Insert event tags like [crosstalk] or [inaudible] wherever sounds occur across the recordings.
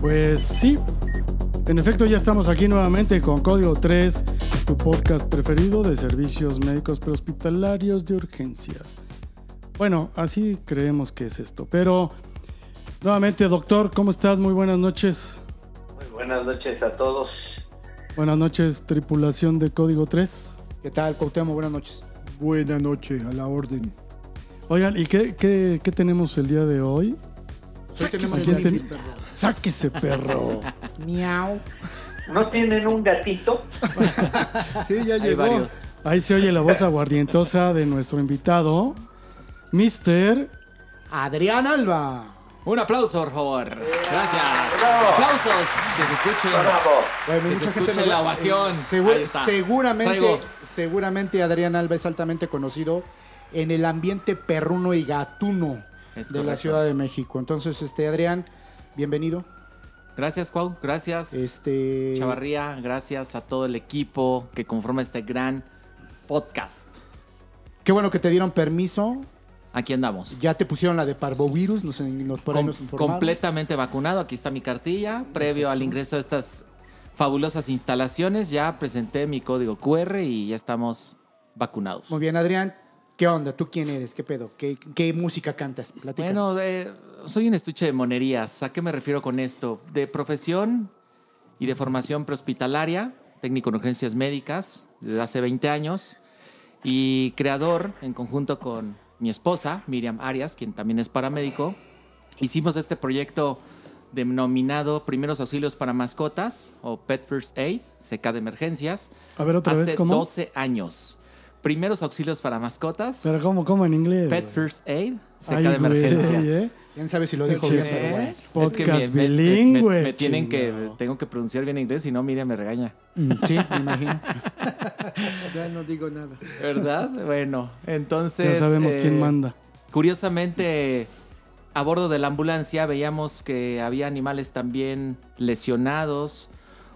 Pues sí, en efecto ya estamos aquí nuevamente con Código 3, tu podcast preferido de servicios médicos prehospitalarios de urgencias. Bueno, así creemos que es esto, pero nuevamente doctor, ¿cómo estás? Muy buenas noches. Muy buenas noches a todos. Buenas noches, tripulación de Código 3. ¿Qué tal, Cuauhtémoc? Buenas noches. Buenas noches, a la orden. Oigan, ¿y qué, qué, qué tenemos el día de hoy? Hoy tenemos ¿A quién Sáquese, ten- perro. Sáquese, perro. Miau. ¿No tienen un gatito? Sí, ya Hay llegó. varios. Ahí se oye la voz aguardientosa de nuestro invitado, Mr. Adrián Alba. Un aplauso, por favor. Gracias. Bravo. Aplausos. Que se escuchen. Bravo. Bueno, Que mucha se gente escuche la va- ovación. Segu- Ahí está. seguramente, Traigo. seguramente Adrián Alba es altamente conocido en el ambiente perruno y gatuno Es de la correcto. Ciudad de México. Entonces, este Adrián, bienvenido. Gracias, Cuau. Gracias. Este Chavarría, gracias a todo el equipo que conforma este gran podcast. qué bueno que te dieron permiso. Aquí andamos. Ya te pusieron la de parvovirus, nos, nos por ahí Com- nos informaron. completamente vacunado. Aquí está mi cartilla. Previo al ingreso a estas fabulosas instalaciones, ya presenté mi código QR y ya estamos vacunados. Muy bien, Adrián. ¿Qué onda? ¿Tú quién eres? ¿Qué pedo? ¿Qué, qué música cantas? Platícanos. Bueno, eh, soy un estuche de monerías. ¿A qué me refiero con esto? De profesión y de formación prehospitalaria, técnico en urgencias médicas, desde hace 20 años, y creador, en conjunto con mi esposa, Miriam Arias, quien también es paramédico, hicimos este proyecto denominado Primeros Auxilios para Mascotas, o Pet First Aid, CK de emergencias, A ver otra hace vez, ¿cómo? 12 años. Primeros Auxilios para Mascotas, Pero ¿cómo, cómo en inglés? Pet First Aid, CK Ay, de güey, emergencias. ¿eh? ¿Quién sabe si lo dijo bien? Pero bueno. ¿Eh? Podcast Es que me- bilingüe, Me, me tienen que, tengo que pronunciar bien inglés, si no Miriam me regaña. Mm, Sí, me imagino. [laughs] Ya no digo nada. ¿Verdad? bueno, entonces. Ya sabemos eh, quién manda. Curiosamente, a bordo de la ambulancia veíamos que había animales también lesionados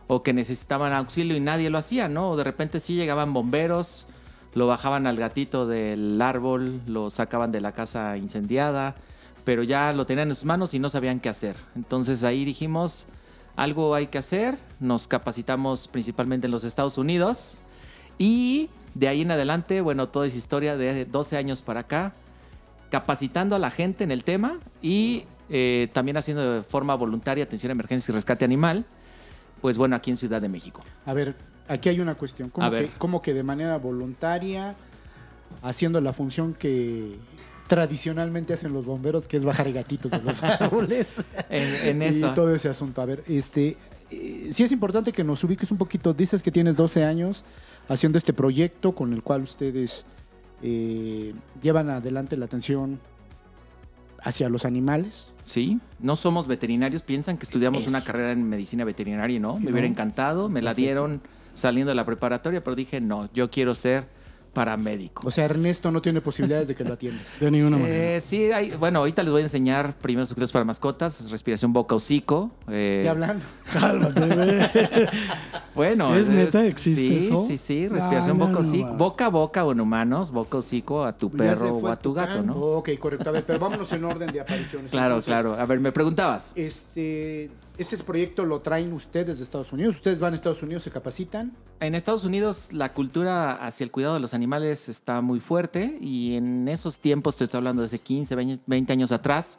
o que necesitaban auxilio y nadie lo hacía, ¿no? O de repente sí llegaban bomberos, lo bajaban al gatito del árbol, lo sacaban de la casa incendiada, pero ya lo tenían en sus manos y no sabían qué hacer. Entonces ahí dijimos, algo hay que hacer, nos capacitamos principalmente en los Estados Unidos y de ahí en adelante, bueno, toda es historia de 12 años para acá, capacitando a la gente en el tema y eh, también haciendo de forma voluntaria atención a emergencia y rescate animal, pues bueno, aquí en Ciudad de México. A ver, aquí hay una cuestión. ¿Cómo, A que, ver. cómo que de manera voluntaria, haciendo la función que tradicionalmente hacen los bomberos, que es bajar gatitos de los [laughs] árboles? En, en y eso. todo ese asunto. A ver, este, eh, sí es importante que nos ubiques un poquito. Dices que tienes 12 años haciendo este proyecto con el cual ustedes eh, llevan adelante la atención hacia los animales. Sí, no somos veterinarios, piensan que estudiamos Eso. una carrera en medicina veterinaria y no, me No. hubiera encantado, me la dieron saliendo de la preparatoria, pero dije, no, yo quiero ser paramédico. O sea, Ernesto no tiene posibilidades de que lo atiendas. [laughs] De ninguna manera. Eh, sí, hay, bueno, ahorita les voy a enseñar primeros auxilios para mascotas, respiración boca hocico. eh, ¿Qué hablan? Cálmate. [laughs] Bueno, ¿Es neta? ¿Existe sí, eso? Sí, sí, respiración No, no, boca no, hocico. no. boca a boca o en humanos, boca a hocico a tu perro o a tu tu gato. ¿no? Ok, correcto. A ver, pero vámonos en orden de apariciones. Claro, Entonces, claro. A ver, me preguntabas. Este, este proyecto lo traen ustedes de Estados Unidos. Ustedes van a Estados Unidos, se capacitan. En Estados Unidos la cultura hacia el cuidado de los animales está muy fuerte y en esos tiempos, te estoy hablando de hace 15, 20 años atrás,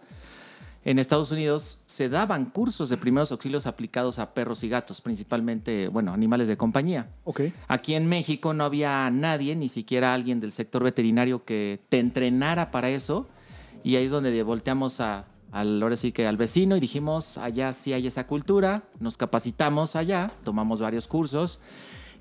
en Estados Unidos se daban cursos de primeros auxilios aplicados a perros y gatos, principalmente, bueno, animales de compañía. Ok. Aquí en México no había nadie, ni siquiera alguien del sector veterinario que te entrenara para eso. Y ahí es donde volteamos a, al, ahora sí que al vecino y dijimos, allá sí hay esa cultura, nos capacitamos allá, tomamos varios cursos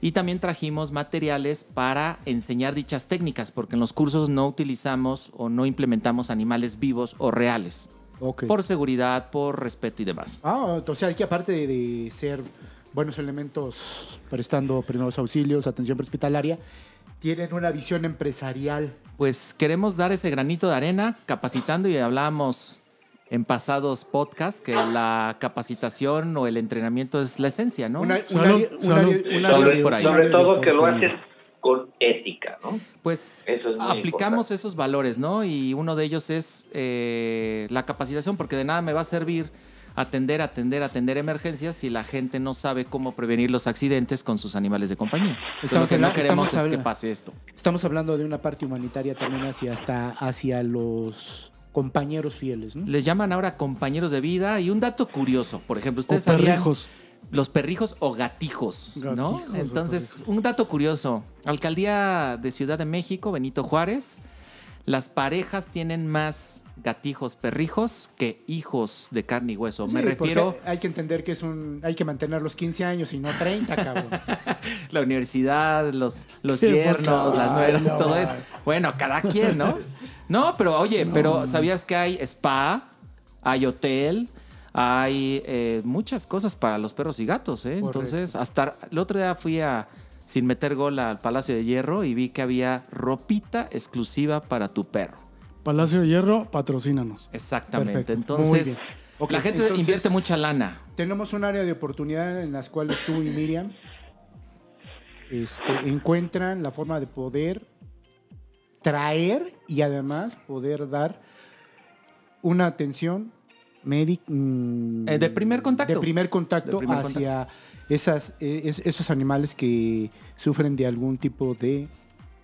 Y también trajimos materiales para enseñar dichas técnicas, porque en los cursos no utilizamos o no implementamos animales vivos o reales. Ok. Por seguridad, por respeto y demás. Ah, o sea, que aparte de, de ser buenos elementos prestando primeros auxilios, atención hospitalaria, tienen una visión empresarial. Pues queremos dar ese granito de arena capacitando y hablamos en pasados podcasts que la capacitación o el entrenamiento es la esencia, ¿no? Una- un Salud, de- por ahí. Sobre todo que lo haces con ética, ¿no? Pues Eso es aplicamos importante. esos valores, ¿no? Y uno de ellos es eh, la capacitación, porque de nada me va a servir atender, atender, atender emergencias si la gente no sabe cómo prevenir los accidentes con sus animales de compañía. Estamos lo que no queremos es que pase esto. Estamos hablando de una parte humanitaria también hacia, hasta, hacia los compañeros fieles, ¿no? Les llaman ahora compañeros de vida y un dato curioso, por ejemplo, O ustedes sabían perrijos. los perrijos o gatijos, ¿no? Gatijos o Entonces, un dato curioso, Alcaldía de Ciudad de México, Benito Juárez, las parejas tienen más gatijos, perrijos que hijos de carne y hueso. Me refiero Hay que entender que es un. Hay que mantener los 15 años y no 30, cabrón. [laughs] la universidad, los, los Sí, yernos, las nueras, no, todo eso. Bueno, cada quien, ¿no? [laughs] No, pero oye, pero ¿sabías que hay spa, hay hotel, hay eh, muchas cosas para los perros y gatos, ¿eh? Correcto. Entonces, hasta el otro día fui a, sin meter gol al Palacio de Hierro y vi que había ropita exclusiva para tu perro. Palacio de Hierro, patrocínanos. Exactamente. Perfecto. Entonces, la gente entonces- invierte mucha lana. Tenemos un área de oportunidad en las cuales tú y Miriam este, encuentran la forma de poder traer y además poder dar una atención médica Eh, de primer contacto. de primer contacto De primer hacia Esas, eh, es- esos animales que sufren de algún tipo de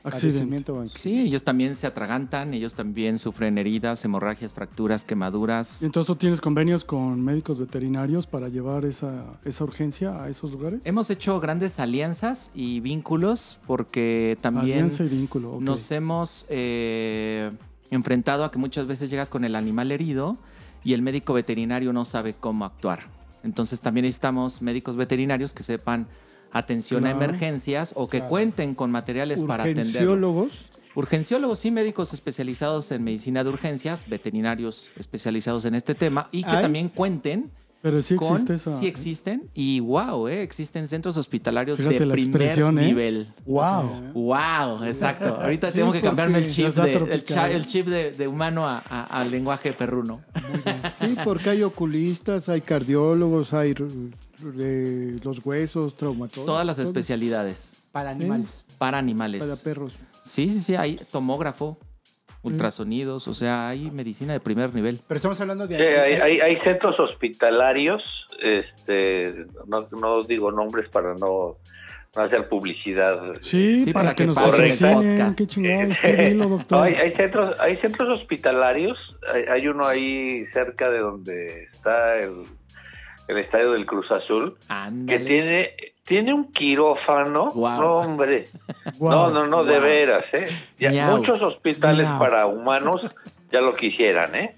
Accidente. Sí, ellos también se atragantan, ellos también sufren heridas, hemorragias, fracturas, quemaduras. Y entonces tú tienes convenios con médicos veterinarios para llevar esa, esa urgencia a esos lugares. Hemos hecho grandes alianzas y vínculos porque también Alianza y vínculo. ok. nos hemos eh, enfrentado a que muchas veces llegas con el animal herido y el médico veterinario no sabe cómo actuar. Entonces también necesitamos médicos veterinarios que sepan atención a emergencias o que cuenten con materiales para atender. Urgenciólogos. Urgenciólogos, sí, médicos especializados en medicina de urgencias, veterinarios especializados en este tema y que también cuenten Pero sí con... existe esa. Sí existen y wow, eh, existen centros hospitalarios Fíjate de primer ¿eh? nivel. ¡Wow! Wow, exacto. Ahorita Sí, tengo que cambiarme el chip, de, el, tropical. cha- el chip de, de humano a- a- al lenguaje perruno. Sí, porque hay oculistas, hay cardiólogos, hay los huesos, traumatólogos. Todas las especialidades Para animales. para animales. Para perros. Sí, sí, sí, hay tomógrafo, ultrasonidos, o sea, hay medicina de primer nivel. Pero estamos hablando de... Sí, hay, hay, hay centros hospitalarios, este, no, no digo nombres para no, no hacer publicidad. Sí, Sí, para, para que, que nos patrocinen. Qué chingados. Qué doctor. hay, hay centros, hay centros hospitalarios, hay, hay uno ahí cerca de donde está el, el estadio del Cruz Azul, que tiene, tiene un quirófano, no hombre, [laughs] no, no, no, de veras, ¿eh? Ya Miau. muchos hospitales Miau. para humanos ya lo quisieran, ¿eh?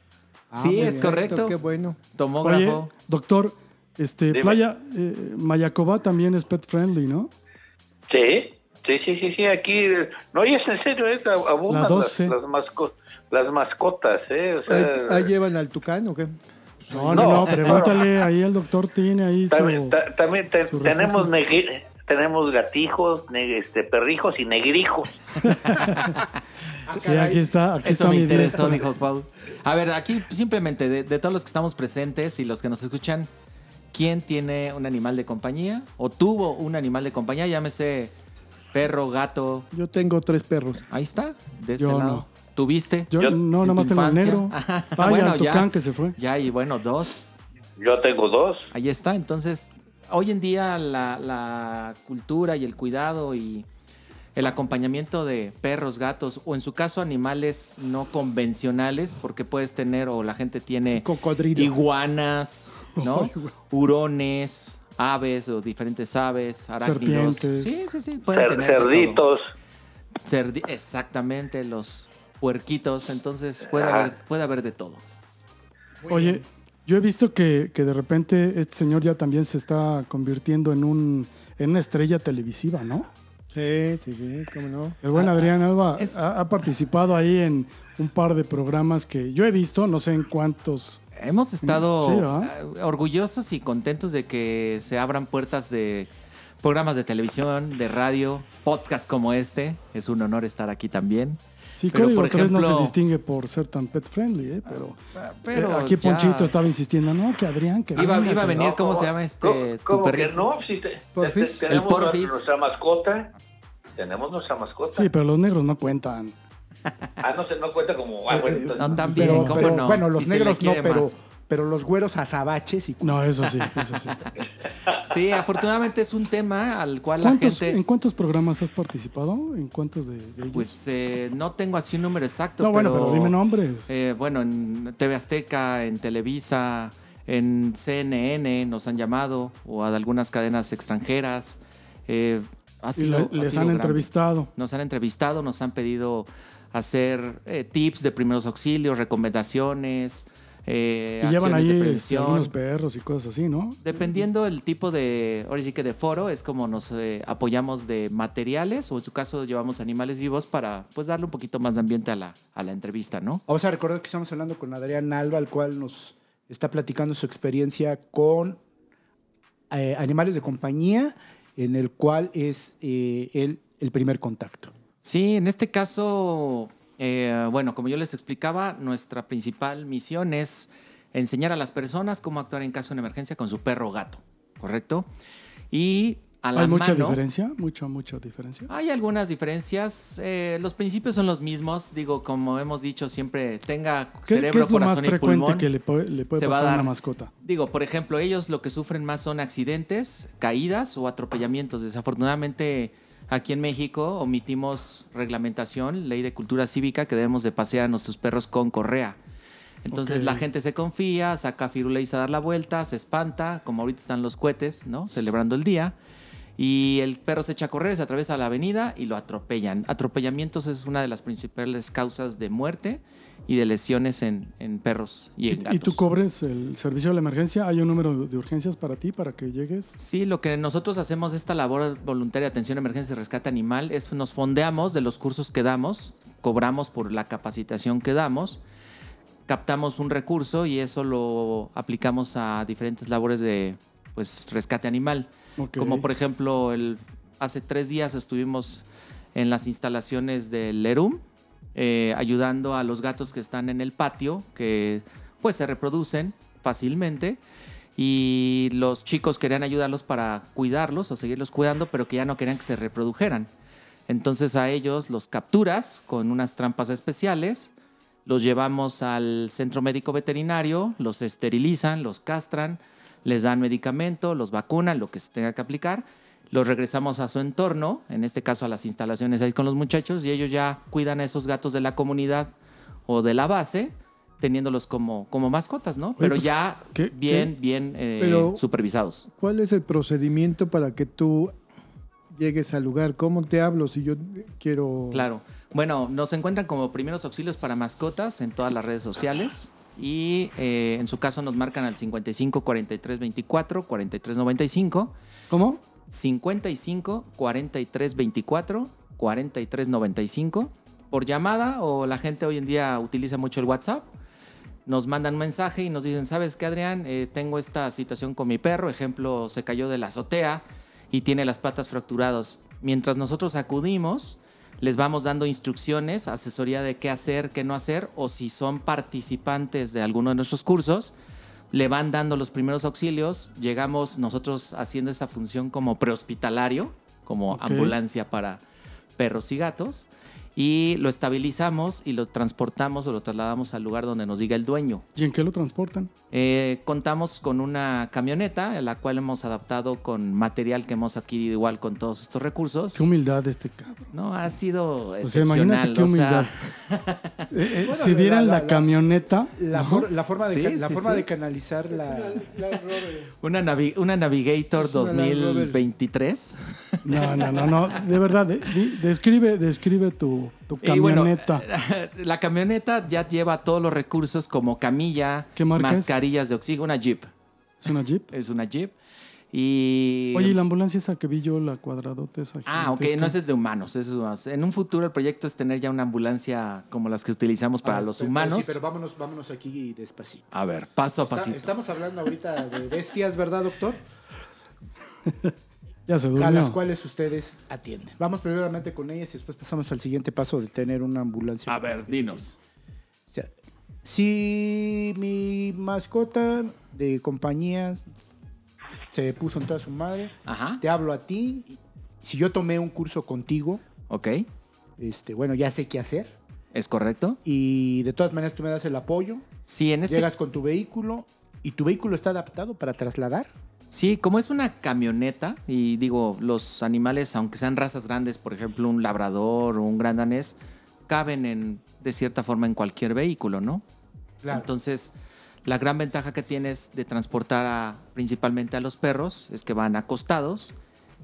Ah, Sí, es bien. correcto. Qué bueno. Oye, Tomógrafo. doctor, este, Dime. Playa eh, Mayacoba también es pet friendly, ¿no? Sí, sí, sí, sí, sí, aquí, eh, no, y es en serio, es, abundan La las, 12. las, masco- las mascotas, ¿eh? O sea, Ahí, ahí llevan al tucán o qué? No, no, No. pregúntale, ahí el doctor tiene ahí también, su... ta- también te- su tenemos, negri- tenemos gatijos, este, perrijos y negrijos. [laughs] Sí, aquí está, aquí Eso está me mi interesó, diestra. dijo Pau. A ver, aquí simplemente, de, de todos los que estamos presentes y los que nos escuchan, ¿quién tiene un animal de compañía? ¿O tuvo un animal de compañía? Llámese perro, gato. Yo tengo tres perros. Ahí está, de este Yo lado. no. ¿Tuviste? Yo, Yo- no, nomás tengo el negro. [laughs] Bueno, el ya. tucán que se fue. Ya, y bueno, dos. Yo tengo dos. Ahí está. Entonces, hoy en día la, la cultura y el cuidado y el acompañamiento de perros, gatos o en su caso animales no convencionales, porque puedes tener o la gente tiene Cocodrilo. iguanas, ¿no? [laughs] Hurones, aves o diferentes aves, arácnidos. Serpientes. Sí, sí, sí. Pueden Cer- tener cerditos. Cerdi- exactamente, los puerquitos. Entonces puede Ajá. haber, puede haber de todo. Oye, Yo he visto que, que de repente este señor ya también se está convirtiendo en, un, en una estrella televisiva, ¿no? Sí, sí, sí, cómo no. El buen Adrián Alba es- ha, ha participado ahí en un par de programas que yo he visto, no sé en cuántos. Hemos estado Sí, ¿ah? orgullosos y contentos de que se abran puertas de programas de televisión, de radio, podcast como este. Es un honor estar aquí también. Sí, Pero, Código por 3 no se distingue por ser tan pet friendly, ¿eh? pero, Pero eh, aquí ya- Ponchito estaba insistiendo, no, que Adrián, que Iba, iba a venir, No, ¿cómo ¿cómo- se llama este? tu ¿Cómo que perrito? no? Si te- Porfis. te- tenemos El Porfis. nuestra mascota. Tenemos nuestra mascota. Sí, pero los negros no cuentan. Ah, no, se, no cuenta como... Ah, bueno, entonces- No, también, Pero, ¿cómo pero, no? bueno, los negros no, pero, más. Pero los güeros azabaches y No, eso sí, eso sí. [laughs] Sí, afortunadamente es un tema al cual la ¿Cuántos- gente... ¿En cuántos programas has participado? ¿En cuántos de, de ellos? Pues eh, no tengo así un número exacto. no, bueno, pero dime nombres. Eh, bueno, en TV Azteca, en Televisa, en CNN nos han llamado, o a algunas cadenas extranjeras. Eh, ha y sido- le- ha les sido han grande. entrevistado. Nos han entrevistado, nos han pedido hacer eh, tips de primeros auxilios, recomendaciones, eh, Y llevan ahí de este, algunos perros y cosas así, ¿no? Dependiendo el tipo de, ahora sí que de foro, es como nos eh, apoyamos de materiales o en su caso llevamos animales vivos para pues darle un poquito más de ambiente a la, a la entrevista, ¿no? Vamos a recordar que estamos hablando con Adrián Alba, el cual nos está platicando su experiencia con eh, animales de compañía, en el cual es eh, él el primer contacto. Sí, en este caso, eh, bueno, como yo les explicaba, nuestra principal misión es enseñar a las personas cómo actuar en caso de una emergencia con su perro o gato, ¿correcto? Y a la Hay mucha mano- diferencia, mucha, mucha diferencia. Hay algunas diferencias. eh, los principios son los mismos. Digo, como hemos dicho, siempre tenga ¿Qué, cerebro, qué es lo corazón más y frecuente pulmón. que le, puede- le puede se va a pasar a una mascota? Digo, por ejemplo, ellos lo que sufren más son accidentes, caídas o atropellamientos. Desafortunadamente, aquí en México omitimos reglamentación, ley de cultura cívica, que debemos de pasear a nuestros perros con correa. Entonces la gente se confía, saca firuleis a dar la vuelta, se espanta, como ahorita están los cohetes, ¿no? Celebrando el día. Y el perro se echa a correr, se atraviesa la avenida y lo atropellan. Atropellamientos es una de las principales causas de muerte y de lesiones en, en perros y ¿Y, en y gatos. tú cobres el servicio de la emergencia? ¿Hay un número de urgencias para ti, para que llegues? Sí, lo que nosotros hacemos esta labor voluntaria de atención emergencia y rescate animal es nos fondeamos de los cursos que damos, cobramos por la capacitación que damos, captamos un recurso y eso lo aplicamos a diferentes labores de pues rescate animal. Ok. Como por ejemplo, el, hace tres días estuvimos en las instalaciones del LERUM, eh, ayudando a los gatos que están en el patio, que pues se reproducen fácilmente. Y los chicos querían ayudarlos para cuidarlos o seguirlos cuidando, pero que ya no querían que se reprodujeran. Entonces a ellos los capturas con unas trampas especiales, los llevamos al centro médico veterinario, los esterilizan, los castran, les dan medicamento, los vacunan, lo que se tenga que aplicar, los regresamos a su entorno, en este caso a las instalaciones ahí con los muchachos, y ellos ya cuidan a esos gatos de la comunidad o de la base, teniéndolos como, como mascotas, ¿no? Pero pues, ya ¿qué- bien, bien eh, Pero- supervisados. ¿Cuál es el procedimiento para que tú llegues al lugar? ¿Cómo te hablo si yo quiero... Claro. Bueno, nos encuentran como primeros auxilios para mascotas en todas las redes sociales. Y eh, en su caso nos marcan al 55 43 24 43 95. ¿Cómo? 55 43 24 43 95 por llamada o la gente hoy en día utiliza mucho el WhatsApp. Nos mandan un mensaje y nos dicen, ¿sabes qué, Adrián? Eh, tengo esta situación con mi perro. Ejemplo, se cayó de la azotea y tiene las patas fracturadas. Mientras nosotros acudimos, les vamos dando instrucciones, asesoría de qué hacer, qué no hacer, o si son participantes de alguno de nuestros cursos, le van dando los primeros auxilios. Llegamos nosotros haciendo esa función como prehospitalario, como ambulancia para perros y gatos, y lo estabilizamos y lo transportamos o lo trasladamos al lugar donde nos diga el dueño. ¿Y en qué lo transportan? Eh, contamos con una camioneta, en la cual hemos adaptado con material que hemos adquirido igual con todos estos recursos. Qué humildad este cabrón. No, ha sido O sea, imagínate excepcional. qué o sea, humildad. [laughs] Eh, eh, Bueno, si vieran la, la- la- camioneta, La, for- la forma, de, Sí, ca- la sí, forma sí. de canalizar la... Una, navi- una Navigator Es una Rover. 2023. no, no, no, no, de verdad, de- describe, describe tu, tu Y bueno, camioneta. [laughs] la camioneta ya lleva todos los recursos como camilla, ¿Qué marca es? mascarillas de oxígeno, una Jeep. ¿Es una Jeep? [laughs] Es una Jeep. Y... Oye, ¿y la ambulancia esa que vi yo, la cuadradota esa Ah, ok, no ese es de humanos. eso es. En un futuro el proyecto es tener ya una ambulancia como las que utilizamos para Ah, los pero- humanos. Sí, pero vámonos, vámonos aquí despacito. A ver, paso a Está- pasito. estamos hablando ahorita de bestias, ¿verdad, doctor? [laughs] Ya se A las cuales ustedes atienden. Vamos primeramente con ellas y después pasamos al siguiente paso de tener una ambulancia. A ver, dinos. O sea, si mi mascota de compañías se puso en toda su madre, Ajá. te hablo a ti. Si yo tomé un curso contigo, Ok, este, bueno, ya sé qué hacer. ¿es correcto? Y de todas maneras tú me das el apoyo. Sí, en este Llegas con tu vehículo y tu vehículo está adaptado para trasladar. Sí, como es una camioneta, y digo, los animales, aunque sean razas grandes, por ejemplo, un labrador o un gran danés, caben en, de cierta forma en cualquier vehículo, ¿no? Entonces, la gran ventaja que tienes de transportar a- principalmente a los perros es que van acostados,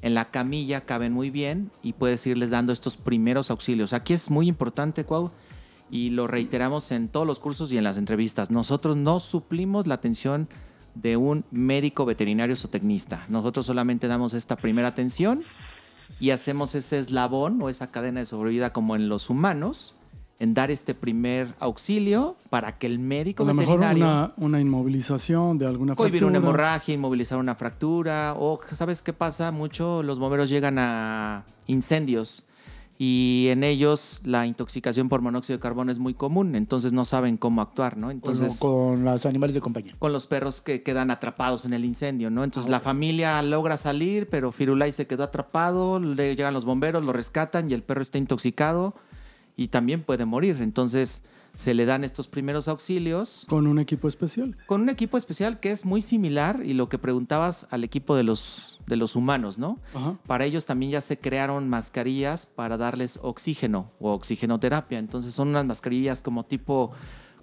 en la camilla caben muy bien y puedes irles dando estos primeros auxilios. Aquí es muy importante, Cuau, y lo reiteramos en todos los cursos y en las entrevistas. Nosotros no suplimos la atención de un médico veterinario zootecnista. Nosotros solamente damos esta primera atención y hacemos ese eslabón o esa cadena de sobrevida como en los humanos, en dar este primer auxilio para que el médico A lo mejor una inmovilización de alguna cohibir fractura. una hemorragia, inmovilizar una fractura o ¿sabes qué pasa? Mucho los bomberos llegan a incendios y en ellos la intoxicación por monóxido de carbono es muy común, entonces no saben cómo actuar, ¿no? Entonces con, con los animales de compañía. con los perros que quedan atrapados en el incendio, ¿no? Entonces la familia logra salir, pero Firulai se quedó atrapado, le llegan los bomberos, lo rescatan y el perro está intoxicado y también puede morir. Entonces se le dan estos primeros auxilios Con un equipo especial. con un equipo especial que es muy similar y lo que preguntabas al equipo de los, de los humanos, ¿no? Ajá. Para ellos también ya se crearon mascarillas para darles oxígeno o oxigenoterapia. Entonces son unas mascarillas como tipo,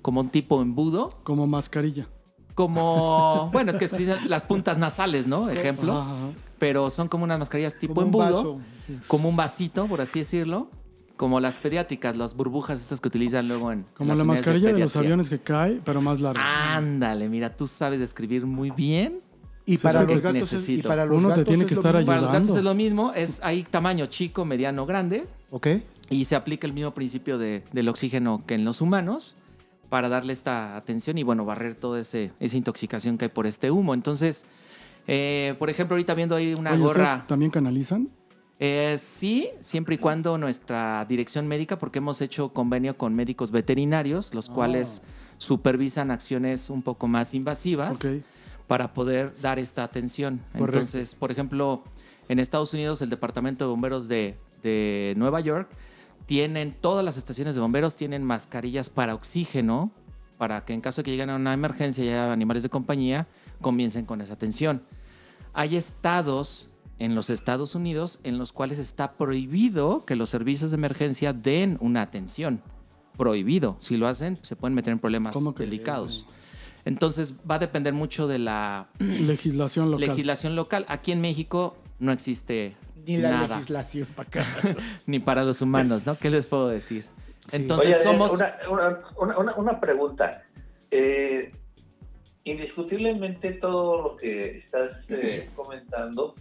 como un tipo embudo, Como mascarilla. como, [laughs] bueno, es que existen las puntas nasales, ¿no? Ejemplo. Ajá, ajá. Pero son como unas mascarillas tipo Como un embudo, vaso, como un vasito, por así decirlo. Como las pediátricas, las burbujas estas que utilizan luego en. Como las la mascarilla de, los aviones que cae, pero más larga. Ándale, mira, tú sabes describir muy bien. Y para es que los gatos es, y para los Uno te gatos tiene es que lo estar mismo. Para los Ayudando. gatos es lo mismo, es hay tamaño chico, mediano, grande ¿Ok? y se aplica el mismo principio de- del oxígeno que en los humanos para darle esta atención y bueno, barrer toda ese, esa intoxicación que hay por este humo. Entonces, eh, por ejemplo, ahorita viendo ahí una Oye, gorra, ¿ustedes también canalizan? Eh, sí, siempre y cuando nuestra dirección médica, porque hemos hecho convenio con médicos veterinarios, los cuales supervisan acciones un poco más invasivas para poder dar esta atención. Correcto. Entonces, por ejemplo, en Estados Unidos, el Departamento de Bomberos de, de Nueva York tienen, todas las estaciones de bomberos tienen mascarillas para oxígeno, para que en caso de que lleguen a una emergencia y haya animales de compañía, comiencen con esa atención. Hay estados en los Estados Unidos en los cuales está prohibido que los servicios de emergencia den una atención. Prohibido. Si lo hacen, se pueden meter en problemas ¿Cómo crees, delicados. Entonces va a depender mucho de la [clears throat] Legislación local. legislación local. Aquí en México no existe Ni la nada, legislación para acá. [laughs] ni para los humanos, ¿no? ¿Qué les puedo decir? Entonces Oye, somos... una- una- una pregunta. Eh, indiscutiblemente todo lo que estás eh, comentando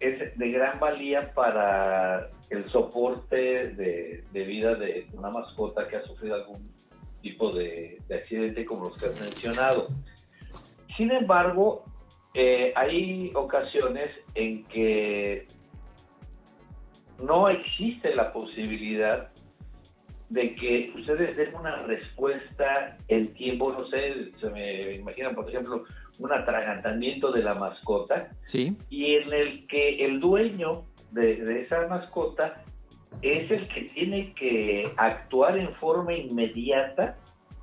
es de gran valía para el soporte de, de vida de una mascota que ha sufrido algún tipo de, de accidente como los que has mencionado. Sin embargo, eh, hay ocasiones en que no existe la posibilidad de que ustedes den una respuesta en tiempo, no sé, se me imagina, por ejemplo, un atragantamiento de la mascota Sí, y en el que el dueño de, de esa mascota es el que tiene que actuar en forma inmediata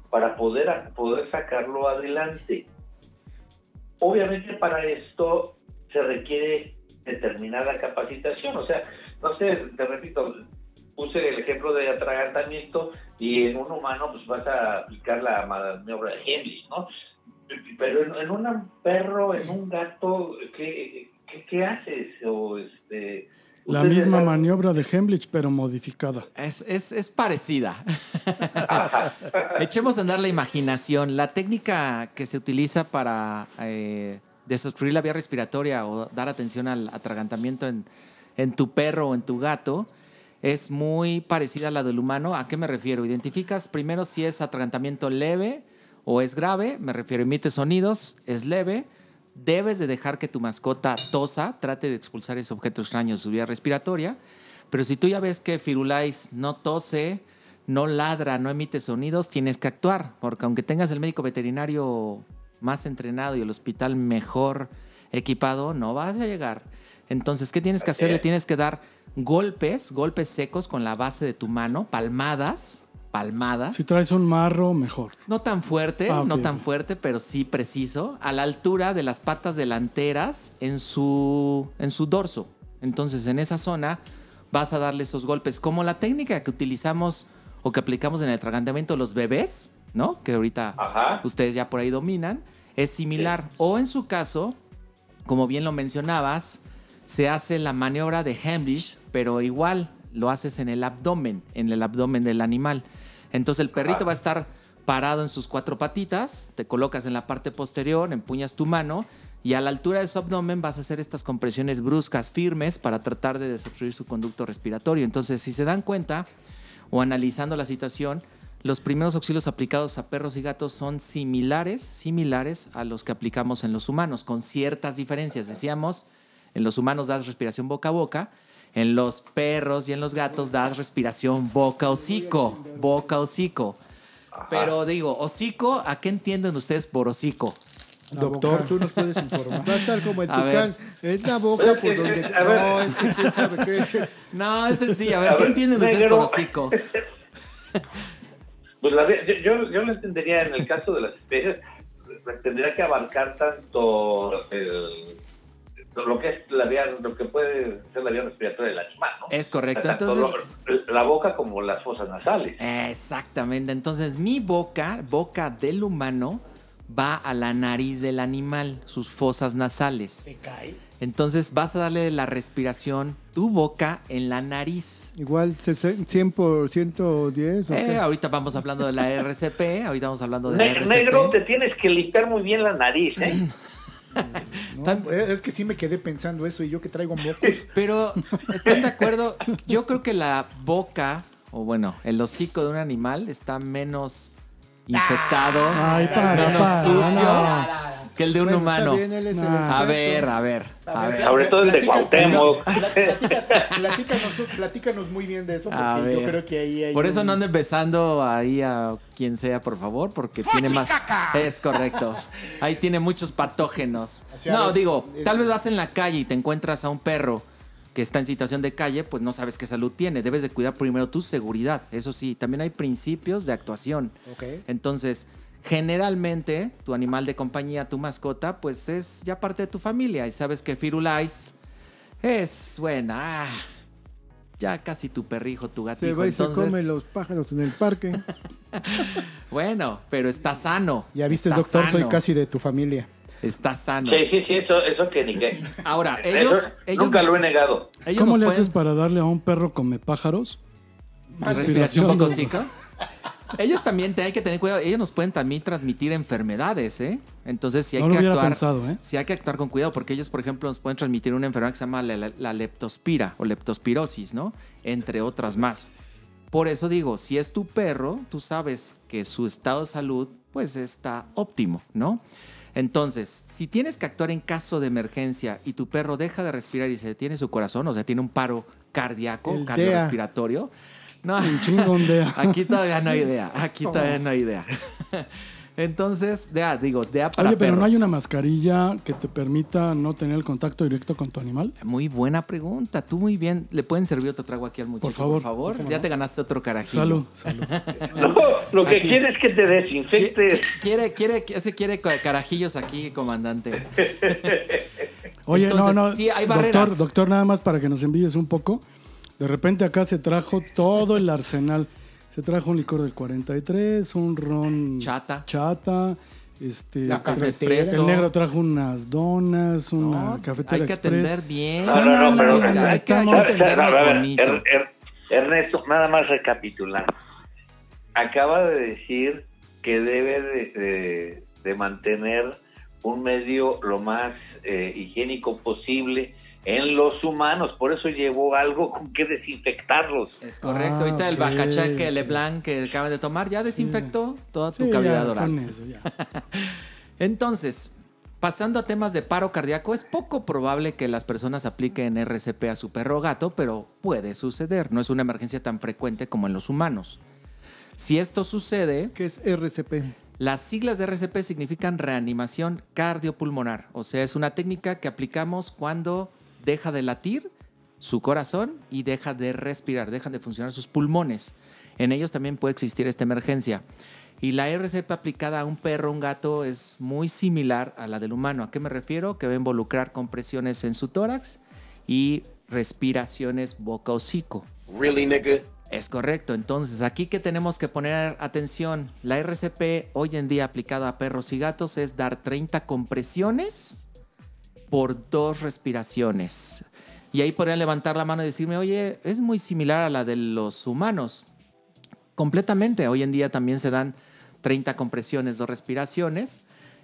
para poder, poder sacarlo adelante. Obviamente para esto se requiere determinada capacitación, o sea, no sé, te repito, puse el ejemplo de atragantamiento y en un humano pues vas a aplicar la maniobra de Heimlich, ¿no? Pero en, en un perro, en un gato, ¿qué, qué, qué haces? O este, La misma maniobra de Hemlich, pero modificada. Es, es, es parecida. [laughs] Echemos a andar la imaginación. La técnica que se utiliza para eh, desobstruir la vía respiratoria o dar atención al atragantamiento en, en tu perro o en tu gato es muy parecida a la del humano. ¿A qué me refiero? Identificas primero si es atragantamiento leve o es grave. Me refiero, emite sonidos, es leve. Debes de dejar que tu mascota tosa, trate de expulsar ese objeto extraño de su vía respiratoria. Pero si tú ya ves que Firulais no tose, no ladra, no emite sonidos, tienes que actuar. Porque aunque tengas el médico veterinario más entrenado y el hospital mejor equipado, no vas a llegar. Entonces, ¿qué tienes que hacer? Le tienes que dar golpes, golpes secos con la base de tu mano, palmadas, palmadas. Si traes un marro, mejor. No tan fuerte, Ah, no tan fuerte, pero sí preciso, a la altura de las patas delanteras en su, en su dorso. Entonces, en esa zona vas a darle esos golpes. Como la técnica que utilizamos o que aplicamos en el atragantamiento de los bebés, ¿no? Que ahorita Ajá. ustedes ya por ahí dominan, es similar. O en su caso, como bien lo mencionabas, se hace la maniobra de Heimlich, pero igual lo haces en el abdomen, en el abdomen del animal. Entonces el perrito va a estar parado en sus cuatro patitas, te colocas en la parte posterior, empuñas tu mano y a la altura de su abdomen vas a hacer estas compresiones bruscas, firmes, para tratar de desobstruir su conducto respiratorio. Entonces, si se dan cuenta o analizando la situación, los primeros auxilios aplicados a perros y gatos son similares, similares a los que aplicamos en los humanos, con ciertas diferencias. Decíamos, en los humanos das respiración boca a boca, en los perros y en los gatos das respiración boca a hocico, boca a hocico. Pero digo, hocico, ¿a qué entienden ustedes por hocico? La Doctor, boca. tú nos puedes informar. Va a estar como el A ver. tucán. Es la boca por donde. A ver. No, es que quién sabe qué. No, es sencillo. A ver, A ¿qué ver, entienden ustedes negro. por hocico? [laughs] Pues la yo, yo, yo lo entendería en el caso de las especies, tendría que abarcar tanto el- lo que es la vía, lo que puede ser la vía respiratoria del animal, ¿no? Es correcto. Tanto Entonces, lo- la boca como las fosas nasales. Exactamente. Entonces, mi boca, boca del humano, va a la nariz del animal, sus fosas nasales. Entonces, vas a darle la respiración, tu boca, en la nariz. Igual 100 por 110. ¿o Eh, qué? ahorita vamos hablando de la RCP, ahorita vamos hablando de la RCP. negro, te tienes que limpiar muy bien la nariz, ¿eh? [laughs] No, eh, es que sí me quedé pensando eso y yo que traigo mocos. [laughs] Pero, ¿están de acuerdo? Yo creo que la boca, o bueno, el hocico de un animal está menos infectado, Ay, para, menos para, sucio que el de un Bueno, humano. Está bien, él es el Nah. A ver, a ver, a ver. Sobre todo el de Cuauhtémoc. Platícanos, platícanos muy bien de eso porque A yo ver. creo que ahí hay Por eso un- no anden besando ahí a quien sea, por favor, porque tiene más. Es correcto. Ahí tiene muchos patógenos. O sea, no, digo, es- tal vez vas en la calle y te encuentras a un perro que está en situación de calle, pues no sabes qué salud tiene. Debes de cuidar primero tu seguridad. Eso sí, también hay principios de actuación. Ok. Entonces, generalmente, tu animal de compañía, tu mascota, pues es ya parte de tu familia. Y sabes que Firulais es buena. ah, ya casi tu perrijo, tu gatito. Se va y se come los pájaros en el parque. [laughs] Bueno, pero está sano. Ya viste, Está doctor, soy casi de tu familia. Está sano. Sí, sí, sí, eso, eso que ni qué. Ahora, ellos, Eso ellos nunca nos- lo he negado. ¿Cómo le pueden- haces para darle a un perro come pájaros? respiración Respiración. poco hocico? Ellos también te hay que tener cuidado. Ellos nos pueden también transmitir enfermedades, ¿eh? Entonces, si hay No que actuar, pensado, ¿eh? hay que actuar con cuidado porque ellos, por ejemplo, nos pueden transmitir una enfermedad que se llama la, la- la leptospira o leptospirosis, ¿no? Entre otras más. Por eso digo, si es tu perro, tú sabes que su estado de salud, pues está óptimo, ¿no? Entonces, si tienes que actuar en caso de emergencia y tu perro deja de respirar y se detiene su corazón, o sea, tiene un paro cardíaco, cardiorrespiratorio, no, Un chingón de... [laughs] Aquí todavía no hay [laughs] idea. Aquí todavía no hay idea. [laughs] Entonces, DEA, digo, DEA para Oye, pero ¿no perros. hay una mascarilla que te permita no tener el contacto directo con tu animal? Muy buena pregunta. Tú muy bien. ¿Le pueden servir otro trago aquí al muchacho, por favor, favor? ¿cómo Ya no? te ganaste otro carajillo. Salud, salud. No, lo que Aquí. quiere es que te desinfectes. qui- Quiere, quiere, ese quiere ca- carajillos aquí, comandante. Oye, Entonces, no, no. sí, hay doctor, barreras. doctor, nada más para que nos envíes un poco. De repente acá se trajo todo el arsenal. Se trajo un licor del 43, un ron Chata. chata, este, La el negro trajo unas donas, una No, cafetera hay que express. atender bien. No, no, no, pero Hay que- hay que, hay que estamos- atendernos A ver, bonito. Er- Er- Ernesto, nada más recapitulando. Acaba de decir que debe de, de- de mantener un medio lo más eh, higiénico posible en los humanos. Por eso llevó algo con que desinfectarlos. Es correcto. Ah, Ahorita el ok, bacachaque ok. Leblanc que acaban de tomar ya desinfectó toda tu Sí, cavidad ya, oral. con eso, ya. [laughs] Entonces, pasando a temas de paro cardíaco, es poco probable que las personas apliquen RCP a su perro o gato, pero puede suceder. No es una emergencia tan frecuente como en los humanos. Si esto sucede, ¿Qué es RCP? las siglas de RCP significan reanimación cardiopulmonar. O sea, es una técnica que aplicamos cuando deja de latir su corazón y deja de respirar, dejan de funcionar sus pulmones. En ellos también puede existir esta emergencia. Y la RCP aplicada a un perro o un gato es muy similar a la del humano. ¿A qué me refiero? Que va a involucrar compresiones en su tórax y respiraciones boca-hocico. Really, nigga? Es correcto. Entonces, aquí que tenemos que poner atención, la RCP hoy en día aplicada a perros y gatos es dar 30 compresiones por dos respiraciones. Y ahí podrían levantar la mano y decirme, oye, es muy similar a la de los humanos. Completamente. Hoy en día también se dan 30 compresiones, dos respiraciones.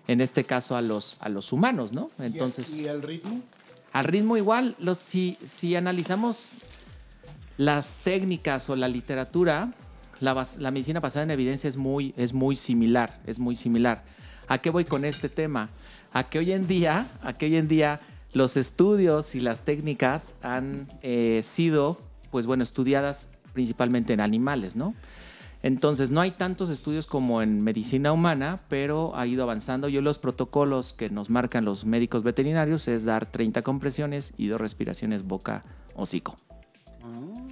En este caso a los, a los humanos, ¿no? Entonces... ¿Y el ritmo? Al ritmo igual, los, si, si analizamos las técnicas o la literatura, la, la medicina basada en evidencia es muy, es muy similar, es muy similar. ¿A qué voy con este tema? A que hoy en día, a que hoy en día los estudios y las técnicas han eh, sido, pues bueno, estudiadas principalmente en animales, ¿no? Entonces, no hay tantos estudios como en medicina humana, pero ha ido avanzando. Yo los protocolos que nos marcan los médicos veterinarios es dar 30 compresiones y dos respiraciones boca-hocico.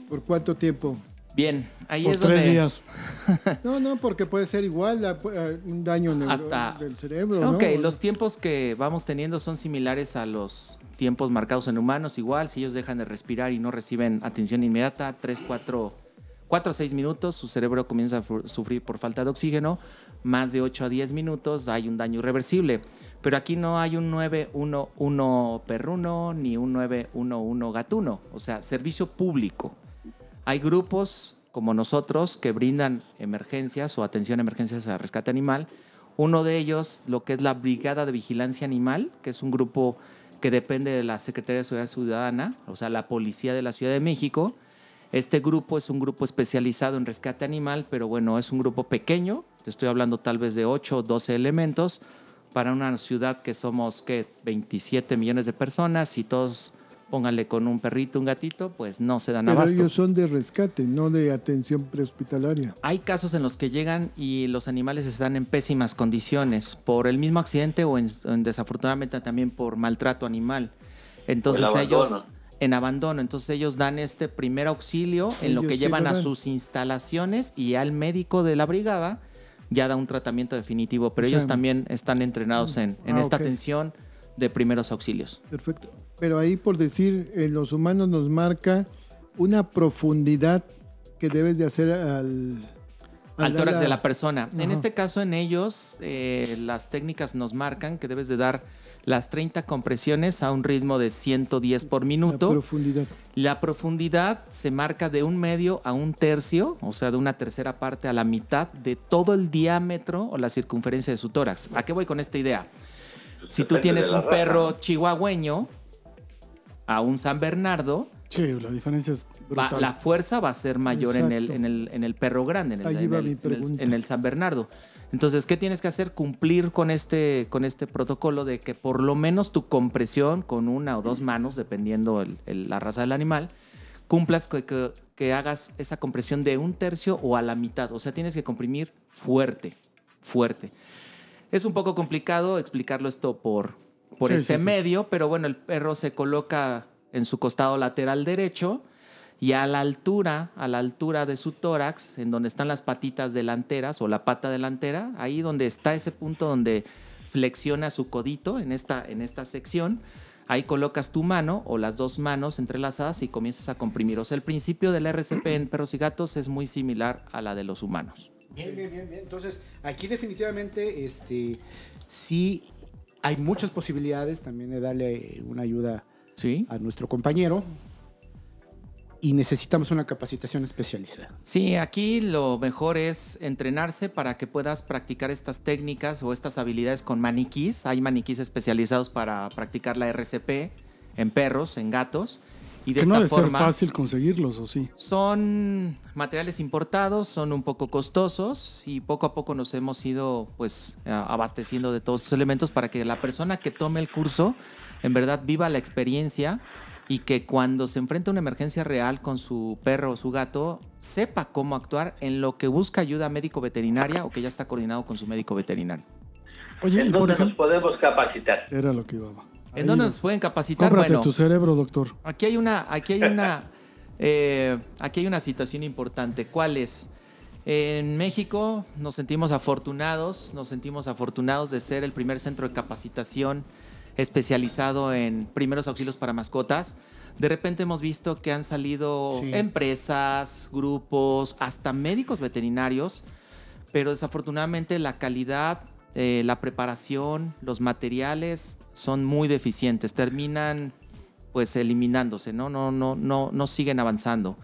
¿Por cuánto tiempo? Bien, ahí Por es tres donde... días. [laughs] No, no, porque puede ser igual a- a un daño neuro- Hasta- del cerebro, ¿no? Ok, los tiempos que vamos teniendo son similares a los tiempos marcados en humanos. Igual, si ellos dejan de respirar y no reciben atención inmediata, 3, 4, 4 o 6 minutos, su cerebro comienza a sufrir por falta de oxígeno. Más de 8 a 10 minutos hay un daño irreversible. Pero aquí no hay un 911 perruno ni un 911 gatuno. O sea, servicio público. Hay grupos como nosotros que brindan emergencias o atención a emergencias a rescate animal. Uno de ellos, lo que es la Brigada de Vigilancia Animal, que es un grupo que depende de la Secretaría de Seguridad Ciudadana, o sea, la Policía de la Ciudad de México. Este grupo es un grupo especializado en rescate animal, pero bueno, es un grupo pequeño. Te estoy hablando tal vez de 8 o 12 elementos para una ciudad que somos, ¿qué? 27 millones de personas y todos, pónganle con un perrito, un gatito, pues no se dan Pero abasto. ellos son de rescate, no de atención prehospitalaria. Hay casos en los que llegan y los animales están en pésimas condiciones por el mismo accidente o en- en desafortunadamente también por maltrato animal. Entonces el ellos abandono. en abandono, entonces ellos dan este primer auxilio en lo que sí llevan lo a sus instalaciones y al médico de la brigada ya da un tratamiento definitivo, pero O sea, ellos también están entrenados en, en ah, esta atención de primeros auxilios. Perfecto. Pero ahí, por decir, en los humanos nos marca una profundidad que debes de hacer al... al tórax de la persona. En Ajá. este caso, en ellos, eh, las técnicas nos marcan que debes de dar las 30 compresiones a un ritmo de 110 por La minuto. profundidad. La profundidad se marca de un medio a un tercio, o sea, de una tercera parte a la mitad de todo el diámetro o la circunferencia de su tórax. ¿A qué voy con esta idea? Si tú tienes la un perro chihuahueño a un San Bernardo, Sí, la diferencia es va- la fuerza va a ser mayor en el, en, el, en el perro grande, en el, en en San Bernardo. Entonces, ¿qué tienes que hacer? Cumplir con este, con este protocolo de que por lo menos tu compresión con una o dos manos, dependiendo la raza del animal, cumplas que, que- que hagas esa compresión de un tercio o a la mitad. O sea, tienes que comprimir fuerte, fuerte. Es un poco complicado explicarlo esto por, por Sí, este sí, sí. medio, pero bueno, el perro se coloca en su costado lateral derecho y a la altura, a la altura de su tórax, en donde están las patitas delanteras o la pata delantera, ahí donde está ese punto donde flexiona su codito en esta, en esta sección, Ahí colocas tu mano o las dos manos entrelazadas y comienzas a comprimir. O sea, el principio del RCP en perros y gatos es muy similar a la de los humanos. Bien, bien, bien, bien. Entonces, aquí definitivamente, este, sí hay muchas posibilidades también de darle una ayuda Sí. a nuestro compañero y necesitamos una capacitación especializada. Sí, aquí lo mejor es entrenarse para que puedas practicar estas técnicas o estas habilidades con maniquís. Hay maniquís especializados para practicar la RCP en perros, en gatos. Y de Que no esta debe ser forma fácil conseguirlos, ¿o sí? son materiales importados, son un poco costosos y poco a poco nos hemos ido pues abasteciendo de todos esos elementos para que la persona que tome el curso en verdad viva la experiencia y que cuando se enfrenta a una emergencia real con su perro o su gato sepa cómo actuar en lo que busca ayuda médico veterinaria o que ya está coordinado con su médico veterinario. Oye, ¿En y por dónde nos podemos capacitar? era lo que iba. ¿En dónde nos pueden capacitar? Cómprate Bueno, tu cerebro, doctor. Aquí hay una, aquí hay una, [laughs] eh, aquí hay una situación importante. ¿Cuál es? En México nos sentimos afortunados, nos sentimos afortunados de ser el primer centro de capacitación especializado en primeros auxilios para mascotas. De repente hemos visto que han salido Sí. empresas, grupos, hasta médicos veterinarios, pero desafortunadamente la calidad, eh, la preparación, los materiales son muy deficientes. Terminan pues eliminándose, ¿no? No, no, no, no siguen avanzando.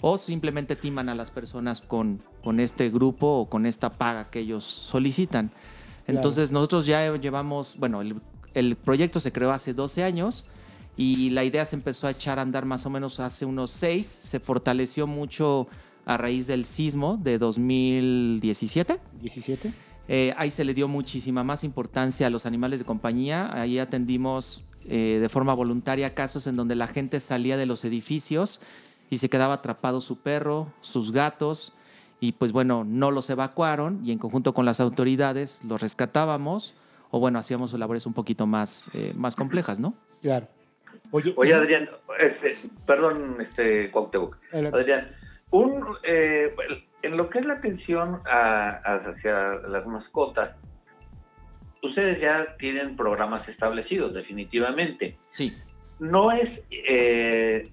O simplemente timan a las personas con, con este grupo o con esta paga que ellos solicitan. Entonces nosotros ya llevamos, bueno, el, el proyecto se creó hace 12 años y la idea se empezó a echar a andar más o menos hace unos 6. Se fortaleció mucho a raíz del sismo de 2017. 17. Eh, ahí se le dio muchísima más importancia a los animales de compañía. Ahí atendimos eh, de forma voluntaria casos en donde la gente salía de los edificios y se quedaba atrapado su perro, sus gatos, y pues bueno, no los evacuaron y en conjunto con las autoridades los rescatábamos o bueno, hacíamos labores un poquito más, eh, más complejas, ¿no? Claro. Oye, Adrián, este, perdón, este, Cuauhtémoc. Adrián, un, eh, en lo que es la atención a- a- hacia las mascotas, ustedes ya tienen programas establecidos, definitivamente. Sí. No es eh,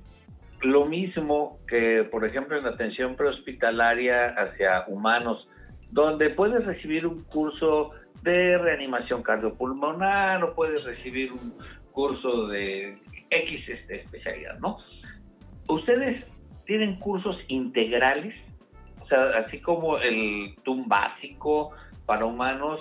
lo mismo que, por ejemplo, en la atención prehospitalaria hacia humanos, donde puedes recibir un curso de reanimación cardiopulmonar o puedes recibir un curso de X este, especialidad, ¿no? Ustedes tienen cursos integrales, o sea, así como el TUM básico para humanos,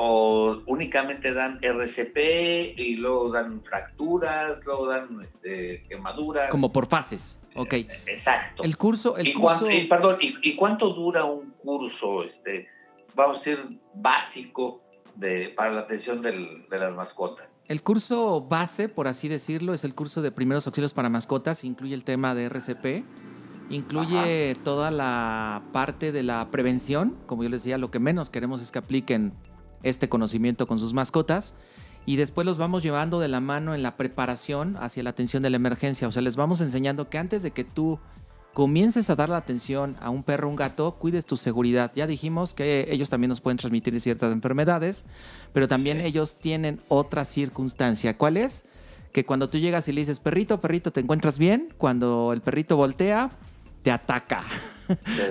o únicamente dan RCP y luego dan fracturas, luego dan este, quemaduras. Como por fases. Ok. Exacto. El curso, el ¿Y, curso. cuánto, y, perdón, ¿y, y cuánto dura un curso, este, vamos a decir, básico de, para la atención del- de las mascotas? El curso base, por así decirlo, es el curso de primeros auxilios para mascotas. Incluye el tema de RCP, incluye toda la parte de la prevención. Como yo les decía, lo que menos queremos es que apliquen este conocimiento con sus mascotas. Y después los vamos llevando de la mano en la preparación hacia la atención de la emergencia. O sea, les vamos enseñando que antes de que tú comiences a dar la atención a un perro o un gato, cuides tu seguridad. Ya dijimos que ellos también nos pueden transmitir ciertas enfermedades, pero también ellos tienen otra circunstancia. ¿Cuál es? Que cuando tú llegas y le dices, perrito, perrito, ¿te encuentras bien? Cuando el perrito voltea, te ataca,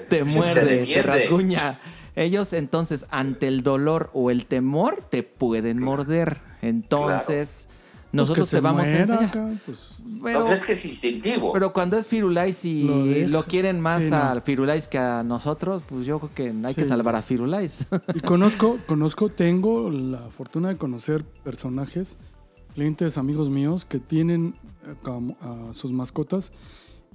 te [laughs] muerde, te rasguña. Ellos entonces, ante el dolor o el temor, te pueden morder. Entonces, nosotros Pues que te se vamos a enseñar. acá, pues. Pero, Entonces es que es instintivo. pero cuando es Firulais y Lo quieren más Sí, no. al Firulais que a nosotros, pues yo creo que hay que salvar a Firulais. [laughs] Y conozco, conozco, tengo la fortuna de conocer personajes, clientes, amigos míos que tienen eh, a sus mascotas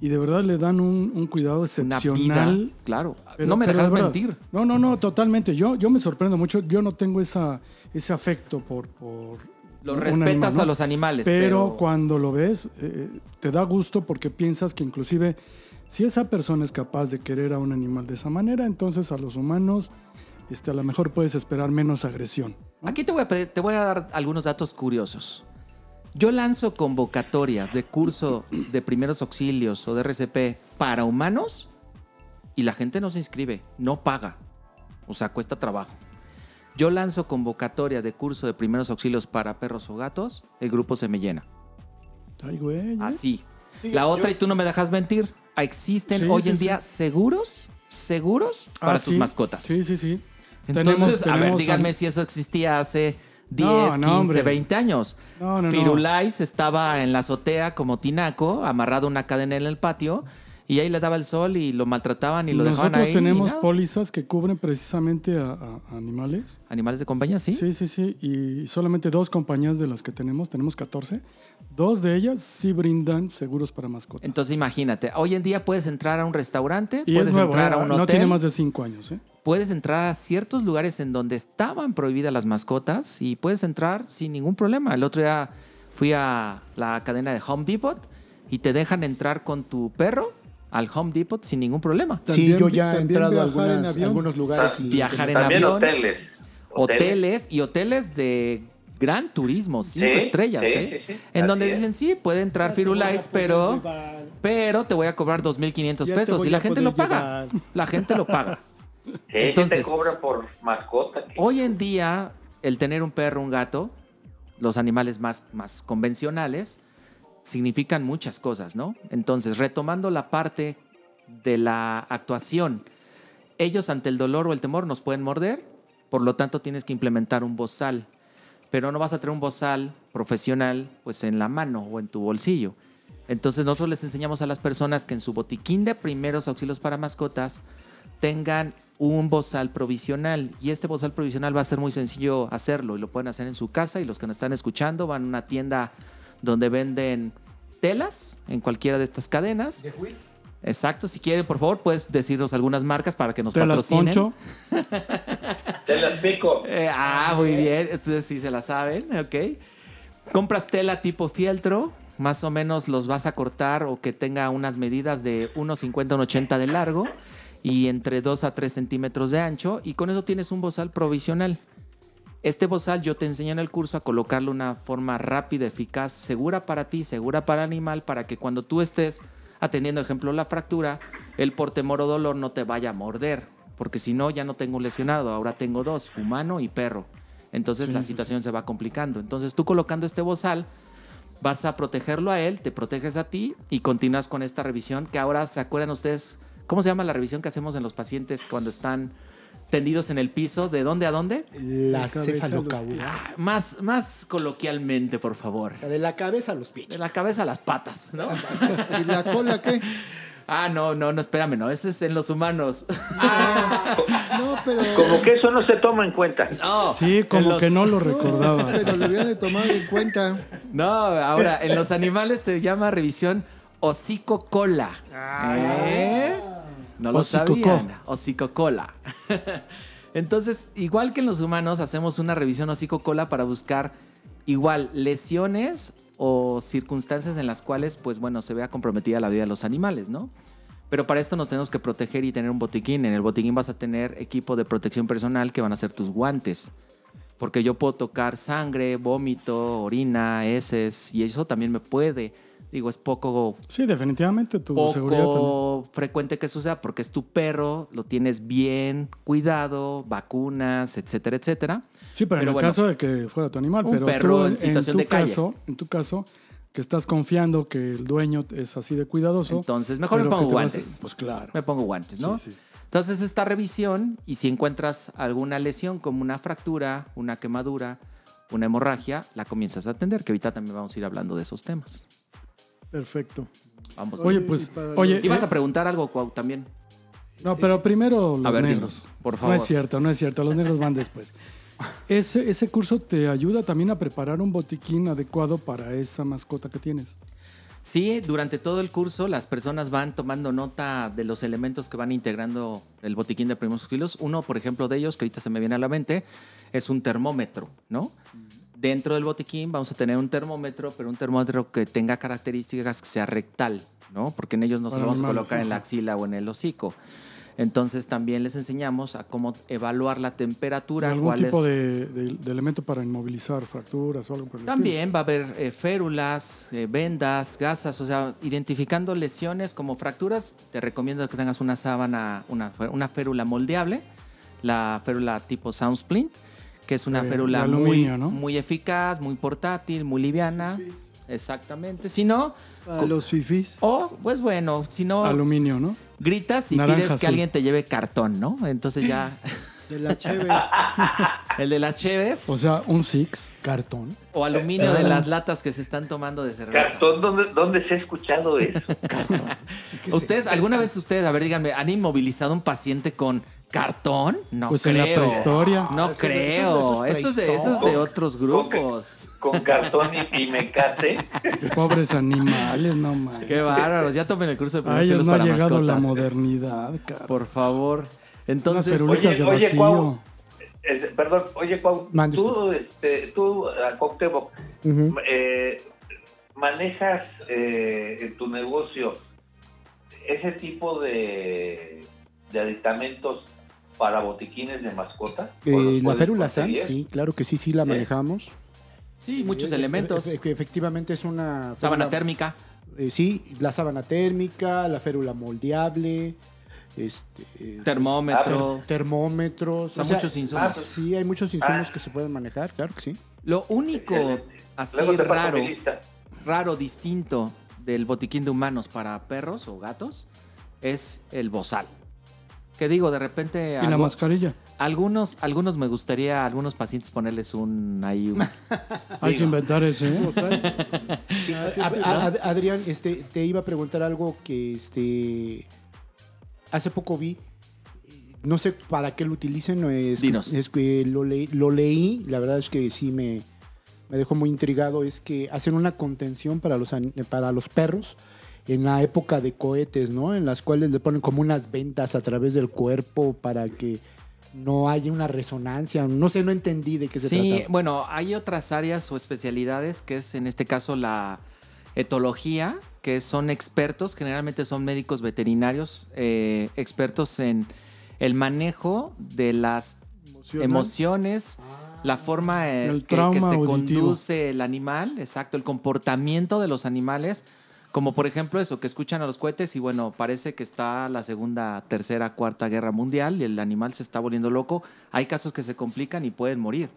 y de verdad le dan un, un cuidado Una excepcional. vida, claro. Pero- no me dejas de mentir. No, no, no, totalmente. Yo, yo me sorprendo mucho. Yo no tengo esa, ese afecto por, por Lo respetas animal, ¿no? a los animales. Pero, Pero, cuando lo ves, eh, te da gusto porque piensas que inclusive si esa persona es capaz de querer a un animal de esa manera, entonces a los humanos este, a lo mejor puedes esperar menos agresión. Aquí te voy, a pedir- te voy a dar algunos datos curiosos. Yo lanzo convocatoria de curso de primeros auxilios o de RCP para humanos y la gente no se inscribe, no paga. O sea, cuesta trabajo. Yo lanzo convocatoria de curso de primeros auxilios para perros o gatos, el grupo se me llena. Ay, güey. ¿eh? Así. la otra, y tú no me dejas mentir, existen Sí, hoy sí, en sí. día seguros, seguros Ah, para sí. tus mascotas. Sí, sí, sí. Entonces, Tenemos- a ver, díganme al- si eso existía hace 10, No, no, 15, hombre. 20 años. No, no, no. Firulais estaba en la azotea como tinaco, amarrado una cadena en el patio, y ahí le daba el sol y lo maltrataban y lo dejaban Nosotros ahí. y tenemos pólizas que cubren precisamente a, animales. Animales de compañía, ¿sí? Sí, sí, sí. Y solamente dos compañías de las que tenemos, tenemos 14. Dos de ellas sí brindan seguros para mascotas. Entonces imagínate, hoy en día puedes entrar a un restaurante, y puedes es nuevo, entrar ¿eh? a un no hotel, tiene más de cinco años. ¿eh? Puedes entrar a ciertos lugares en donde estaban prohibidas las mascotas y puedes entrar sin ningún problema. El otro día fui a la cadena de Home Depot y te dejan entrar con tu perro al Home Depot sin ningún problema. Sí, También- yo ya he entrado a en algunos lugares y Viajar en También avión. hoteles. Hoteles y hoteles de gran turismo, cinco Sí, estrellas, sí, ¿eh? sí, sí. En Así donde es. dicen, sí, puede entrar Firulais, pero, pero te voy a cobrar 2.500 Ya te pesos y la gente lo paga. llevar. La gente lo paga. Sí, Entonces- te cobra por mascota. que- Hoy en día, el tener un perro, un gato, los animales más, más convencionales, significan muchas cosas, ¿no? Entonces, retomando la parte de la actuación, ellos ante el dolor o el temor nos pueden morder, por lo tanto tienes que implementar un bozal, pero no vas a tener un bozal profesional pues en la mano o en tu bolsillo. Entonces nosotros les enseñamos a las personas que en su botiquín de primeros auxilios para mascotas tengan un bozal provisional y este bozal provisional va a ser muy sencillo hacerlo y lo pueden hacer en su casa y los que nos están escuchando van a una tienda donde venden telas en cualquiera de estas cadenas. Exacto, si quieren por favor puedes decirnos algunas marcas para que nos Te las patrocinen. poncho. [laughs] Te las pico. Eh, ah, muy bien. Ustedes sí se la saben, ok. Compras tela tipo fieltro, más o menos los vas a cortar o que tenga unas medidas de 1,50 a 1,80 de largo y entre 2 a 3 centímetros de ancho y con eso tienes un bozal provisional. Este bozal yo te enseño en el curso a colocarlo de una forma rápida, eficaz, segura para ti, segura para el animal, para que cuando tú estés atendiendo, ejemplo, la fractura, el por temor o dolor no te vaya a morder. Porque si no, ya no tengo un lesionado, ahora tengo dos, humano y perro. Entonces Sí, la sí, situación se va complicando. Entonces tú colocando este bozal, vas a protegerlo a él, te proteges a ti y continúas con esta revisión que ahora se acuerdan ustedes, ¿cómo se llama la revisión que hacemos en los pacientes cuando están tendidos en el piso? ¿De dónde a dónde? La cabeza, cefalocaudal. Ah, más, más coloquialmente, por favor. O sea, de la cabeza a los De pies. la cabeza a las patas, ¿no? ¿Y la cola qué? Ah, no, no, no, espérame, no, ese es en los humanos. No, pero, Como que eso no se toma en cuenta. No, Sí, como los- que no lo recordaba. pero lo habían de tomar en cuenta. No, ahora, en los animales se llama revisión hocico-cola. ¿Eh? No lo sabían. Hocico-cola. [laughs] Entonces, igual que en los humanos, hacemos una revisión hocico-cola para buscar igual lesiones o circunstancias en las cuales, pues bueno, se vea comprometida la vida de los animales, ¿no? Pero para esto nos tenemos que proteger y tener un botiquín. En el botiquín vas a tener equipo de protección personal que van a ser tus guantes. Porque yo puedo tocar sangre, vómito, orina, heces, y eso también me puede. Digo, es poco, Sí, definitivamente tu seguridad también. poco frecuente que suceda porque es tu perro, lo tienes bien cuidado, vacunas, etcétera, etcétera. Sí, pero, en el bueno, caso de que fuera tu animal, un pero perro tú, en situación tu de calle. caso, en tu caso, que estás confiando que el dueño es así de cuidadoso. Entonces, mejor me pongo a- guantes. Pues claro. Me pongo guantes, ¿no? Sí, sí. Entonces, esta revisión, y si encuentras alguna lesión como una fractura, una quemadura, una hemorragia, la comienzas a atender, que ahorita también vamos a ir hablando de esos temas. Perfecto. Vamos. Oye, pues, oye, ¿Ibas eh, a preguntar algo, Cuau, también? no, pero primero los A ver, negros. dinos, por No favor. es cierto, no es cierto, los negros van después. [laughs] Ese, ese curso te ayuda también a preparar un botiquín adecuado para esa mascota que tienes. Sí, durante todo el curso las personas van tomando nota de los elementos que van integrando el botiquín de primeros auxilios. Uno, por ejemplo, de ellos, que ahorita se me viene a la mente, es un termómetro, ¿no? Dentro del botiquín vamos a tener un termómetro, pero un termómetro que tenga características que sea rectal, ¿no? Porque en ellos no se lo vamos a colocar en la axila o en el hocico. Entonces también les enseñamos a cómo evaluar la temperatura. ¿Algún cuál tipo es- de, de- de elemento para inmovilizar fracturas o algo por el estilo? también va a haber eh, férulas, eh, vendas, gasas, o sea, identificando lesiones como fracturas, te recomiendo que tengas una sábana, una, una férula moldeable, la férula tipo Soundsplint, que es una De- férula aluminio, muy, ¿no? muy eficaz, muy portátil, muy liviana. exactamente. Si no, Para los fifís. o pues bueno, si no, Aluminio, ¿no? gritas y Naranja pides que alguien te lleve cartón, ¿no? Entonces ya, [laughs] De las Cheves. [laughs] el de las cheves O sea, un six. Cartón. o aluminio de las latas que se están tomando de cerveza. Cartón, ¿dónde, ¿dónde se ha escuchado eso? [laughs] ¿Ustedes, alguna vez ustedes, a ver, díganme, han inmovilizado un paciente con cartón? No Pues en creo. la prehistoria. No eso- creo. eso- es de, eso es de prehistórico. otros grupos. Con cartón y, y mecate. [laughs] Pobres animales, no mames. Qué bárbaros. Ya tomen el curso de A ellos no ha para llegado la mascotas. modernidad, cara. Por favor. Entonces, Unas de oye, vacío. Cuau. Eh, perdón, oye, Cuau, tú, este, tú, a eh, manejas eh, en tu negocio ese tipo de, de aditamentos para botiquines de mascota. ¿O los Eh, la férula SAN, sí, claro que sí, sí la manejamos. sí, muchos Es- elementos. es- efectivamente es una... Sábana férula- térmica. eh, sí, la sábana térmica, la férula moldeable, este, eh, Termómetro. termómetros. O sea, muchos insumos. Ah, pues- sí, hay muchos insumos Ah. que se pueden manejar, claro que sí. Lo único Excelente. así raro, raro, distinto del botiquín de humanos para perros o gatos es el bozal. Que digo, de repente Y la mascarilla. algunos, algunos me gustaría a algunos pacientes ponerles un ahí un- [laughs] Hay que inventar ese. ¿eh? A- a- Ad- Adrián, este, te iba a preguntar algo que este hace poco vi. No sé para qué lo utilicen. no Es, Dinos. es que lo, leí- lo leí. La verdad es que sí me, me dejó muy intrigado. Es que hacen una contención para los, an- para los perros en la época de cohetes, ¿no? En las cuales le ponen como unas ventas a través del cuerpo para que no haya una resonancia. No sé, no entendí de qué se Sí, trata. bueno, hay otras áreas o especialidades que es en este caso la etología, que son expertos, generalmente son médicos veterinarios, eh, expertos en el manejo de las emociones, la forma eh, El que, se auditivo. conduce el animal, exacto, el comportamiento de los animales, como por ejemplo eso, que escuchan a los cohetes y bueno, parece que está la segunda, tercera, cuarta guerra mundial y el animal se está volviendo loco. Hay casos que se complican y pueden morir.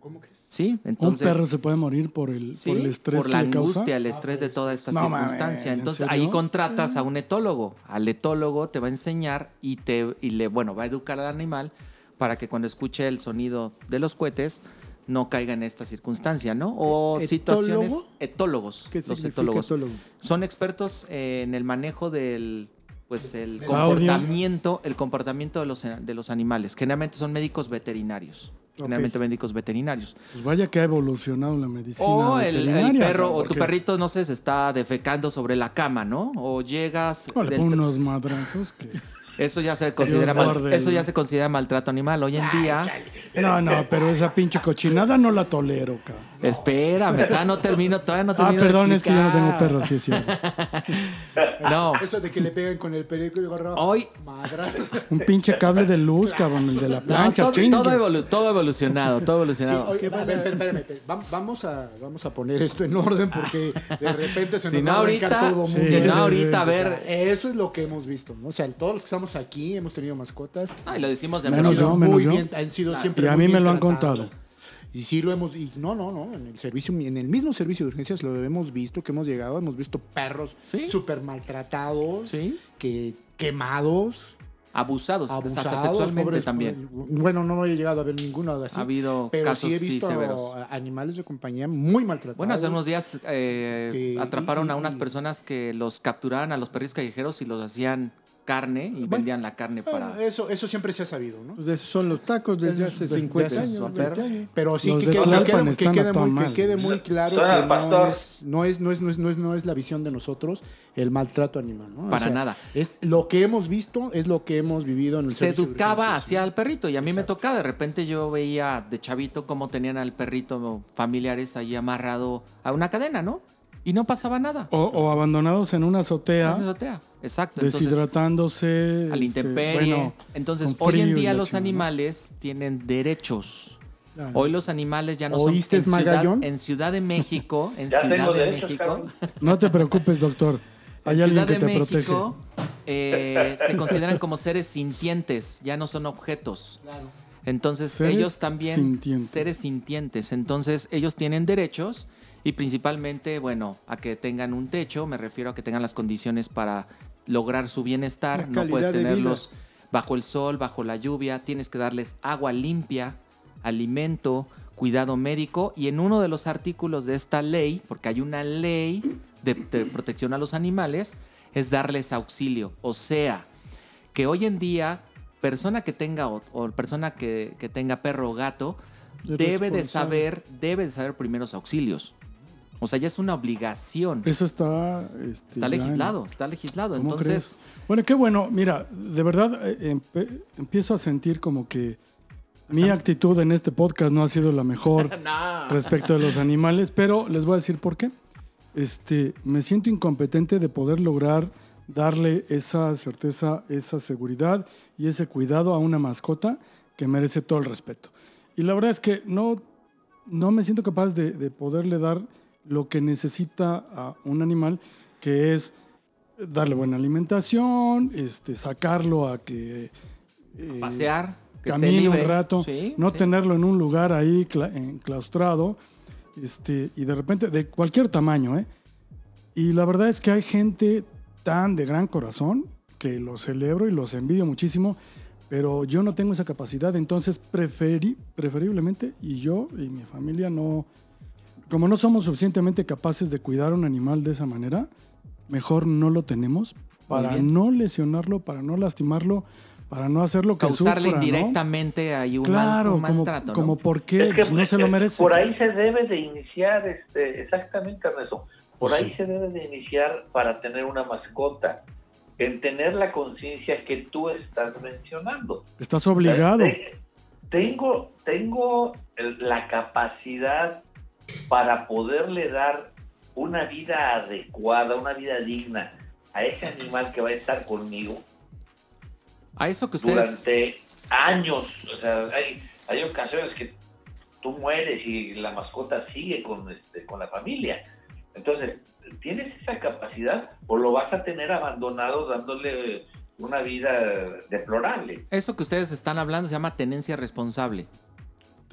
¿Cómo crees? Sí, Un entonces... perro se puede morir por el, Sí, por el estrés por que la causa. angustia, el estrés de toda esta No mames, circunstancia. ¿en Entonces serio? ahí contratas a un etólogo. Al etólogo te va a enseñar y te y le bueno va a educar al animal para que cuando escuche el sonido de los cohetes no caiga en esta circunstancia, ¿no? O ¿Etólogo? situaciones etólogos. ¿Qué los significa etólogos etólogo? son expertos en el manejo del pues el comportamiento, el comportamiento de los de los animales. Generalmente son médicos veterinarios. Generalmente médicos veterinarios. Pues vaya que ha evolucionado la medicina. O el, perro, o tu perrito, no sé, se está defecando sobre la cama, ¿no? O llegas. Le unos madrazos que... eso ya se considera mal- eso ya se considera maltrato animal. Hoy en día. No, no, pero esa pinche cochinada no la tolero, cabrón. Espérame, todavía no termino, todavía no Ah, termino. de perdón, es que yo no tengo perro, sí es cierto. [laughs] No. Eso de que le peguen con el periódico y gorro. Hoy. Madrazos. Un pinche cable de luz, cabrón, el de la no, plancha, todo, chingues. todo evolu- todo evolucionado, todo Sí, evolucionado. oye, a ver, espérame, espérame, vam- Vamos a, vamos a poner esto en orden porque de repente se si nos no va a ahorita, todo Sí, si mundo. no sí, ahorita, a sí. ver. Eso es lo que hemos visto, ¿no? O sea, todos los que estamos aquí hemos tenido mascotas. Ay, lo decimos de Menos yo, menos muy yo. bien- han sido siempre Y a mí me lo han tratados. contado. Y sí lo hemos, y no, no, no, en el servicio, en el mismo servicio de urgencias lo hemos visto, que hemos llegado, hemos visto perros Sí. súper maltratados, Sí. que quemados, Abusados, abusados, hasta sexualmente pobres- también. Bueno, no he llegado a ver ninguno de así. Ha habido pero casos sí he sí visto severos. animales de compañía muy maltratados. Bueno, hace unos días eh, Que- atraparon y- a unas personas que los capturaban a los perros callejeros y los hacían carne y vendían la carne Bueno, para... eso, eso siempre se ha sabido, ¿no? Pues de esos son los tacos desde hace de- 50 de años, esos 20 perros. años. Pero sí que, que- quede, que quede muy, que madre. quede muy claro que no es, no, es, no, es, no, es, no, es, no es la visión de nosotros el maltrato animal. ¿no? O Para sea, nada. Es lo que hemos visto, es lo que hemos vivido en el se educaba hacia el perrito y a mí me tocaba, de repente yo veía de chavito cómo tenían al perrito familiares ahí amarrado a una cadena, ¿no? Y no pasaba nada. O, o abandonados en una azotea, En la azotea. Exacto. Entonces, deshidratándose. a la este, intemperie. bueno, Entonces, hoy en día los chingada. animales tienen derechos. Claro. Hoy los animales ya no ¿Oíste, son en ciudad, Magallón? en Ciudad de México, [laughs] en Ya Ciudad tengo de derechos, México. No te preocupes, doctor. [laughs] Hay en alguien Ciudad que de te protege. México eh, se consideran como seres sintientes, ya no son objetos. Entonces Seres ellos también sintientes. seres sintientes. Entonces ellos tienen derechos y principalmente, bueno, a que tengan un techo, me refiero a que tengan las condiciones para lograr su bienestar, no puedes tenerlos bajo el sol, bajo la lluvia, tienes que darles agua limpia, alimento, cuidado médico y en uno de los artículos de esta ley, porque hay una ley de, de protección a los animales, es darles auxilio, o sea, que hoy en día persona que tenga o, o persona que, que tenga perro o gato debe de saber debe de saber primeros auxilios. O sea, ya es una obligación. Eso está... este, Está en- legislado, está legislado. ¿Cómo Entonces, crees? Bueno, qué bueno. Mira, de verdad eh, empiezo a sentir como que mi actitud en este podcast no ha sido la mejor [laughs] no. respecto de los animales, pero les voy a decir por qué. Este, me siento incompetente de poder lograr darle esa certeza, esa seguridad y ese cuidado a una mascota que merece todo el respeto. Y la verdad es que no, no me siento capaz de, de poderle dar lo que necesita a un animal, que es darle buena alimentación, este, sacarlo a que eh, pasear, que esté camine libre. un rato, Sí, no sí. tenerlo en un lugar ahí cla- enclaustrado, este, y de repente, de cualquier tamaño, ¿eh? Y la verdad es que hay gente tan de gran corazón que los celebro y los envidio muchísimo, pero yo no tengo esa capacidad, entonces preferi- preferiblemente, y yo y mi familia no, como no somos suficientemente capaces de cuidar a un animal de esa manera, mejor no lo tenemos para no lesionarlo, para no lastimarlo, para no hacerlo que causarle sufra, ¿no? indirectamente ahí un, mal- Claro, un como, maltrato. ¿no? como por qué Es que, Pues no se lo merece. Por ahí se debe de iniciar, este, exactamente, Ernesto. Por Sí. ahí se debe de iniciar para tener una mascota. En tener la conciencia que tú estás mencionando. Estás obligado. Tengo, tengo la capacidad para poderle dar una vida adecuada, una vida digna a ese animal que va a estar conmigo A eso que ustedes... durante años. O sea, hay, hay ocasiones que tú mueres y la mascota sigue con, este, con la familia. Entonces, ¿tienes esa capacidad o lo vas a tener abandonado dándole una vida deplorable? Eso que ustedes están hablando se llama tenencia responsable.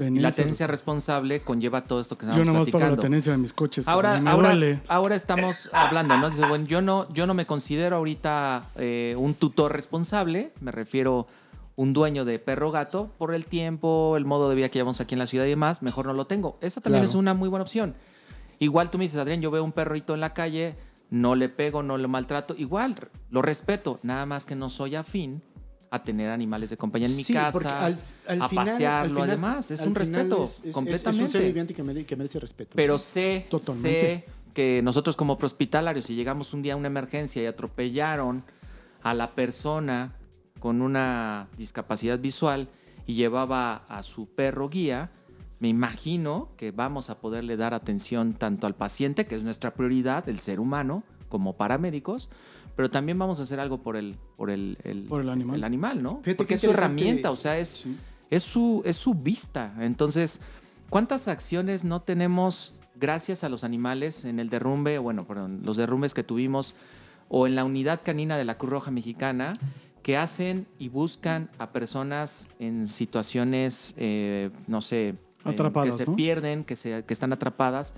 Y Tenencia- la tenencia responsable conlleva todo esto que Yo estamos nada más pago la platicando. tenencia de mis coches. Ahora, a mí me ahora, duele. ahora estamos hablando, ¿no? Dice, bueno, yo no, yo no me considero ahorita eh, un tutor responsable, me refiero un dueño de perro gato, por el tiempo, el modo de vida que llevamos aquí en la ciudad y demás, mejor no lo tengo. Esa también Claro. es una muy buena opción. Igual tú me dices, Adrián, yo veo un perrito en la calle, no le pego, no le maltrato, igual lo respeto, nada más que no soy afín a tener animales de compañía en mi Sí, casa, al- al a final- pasearlo, final- además, es un respeto es- es- es- completamente. Es un ser viviente que mere- que merece respeto. Pero sé, Totalmente. sé que nosotros como prohospitalarios, si llegamos un día a una emergencia y atropellaron a la persona con una discapacidad visual y llevaba a su perro guía, me imagino que vamos a poderle dar atención tanto al paciente, que es nuestra prioridad, el ser humano, como paramédicos, pero también vamos a hacer algo por el, por el, el- Por el animal. el animal, ¿no? Fíjate Porque es su herramienta, o sea, es, es, su, es su vista. Entonces, ¿cuántas acciones no tenemos gracias a los animales en el derrumbe, bueno, perdón, los derrumbes que tuvimos, o en la unidad canina de la Cruz Roja Mexicana, que hacen y buscan a personas en situaciones, eh, no sé, Atrapadas, que se ¿no? pierden, que, se, que están atrapadas,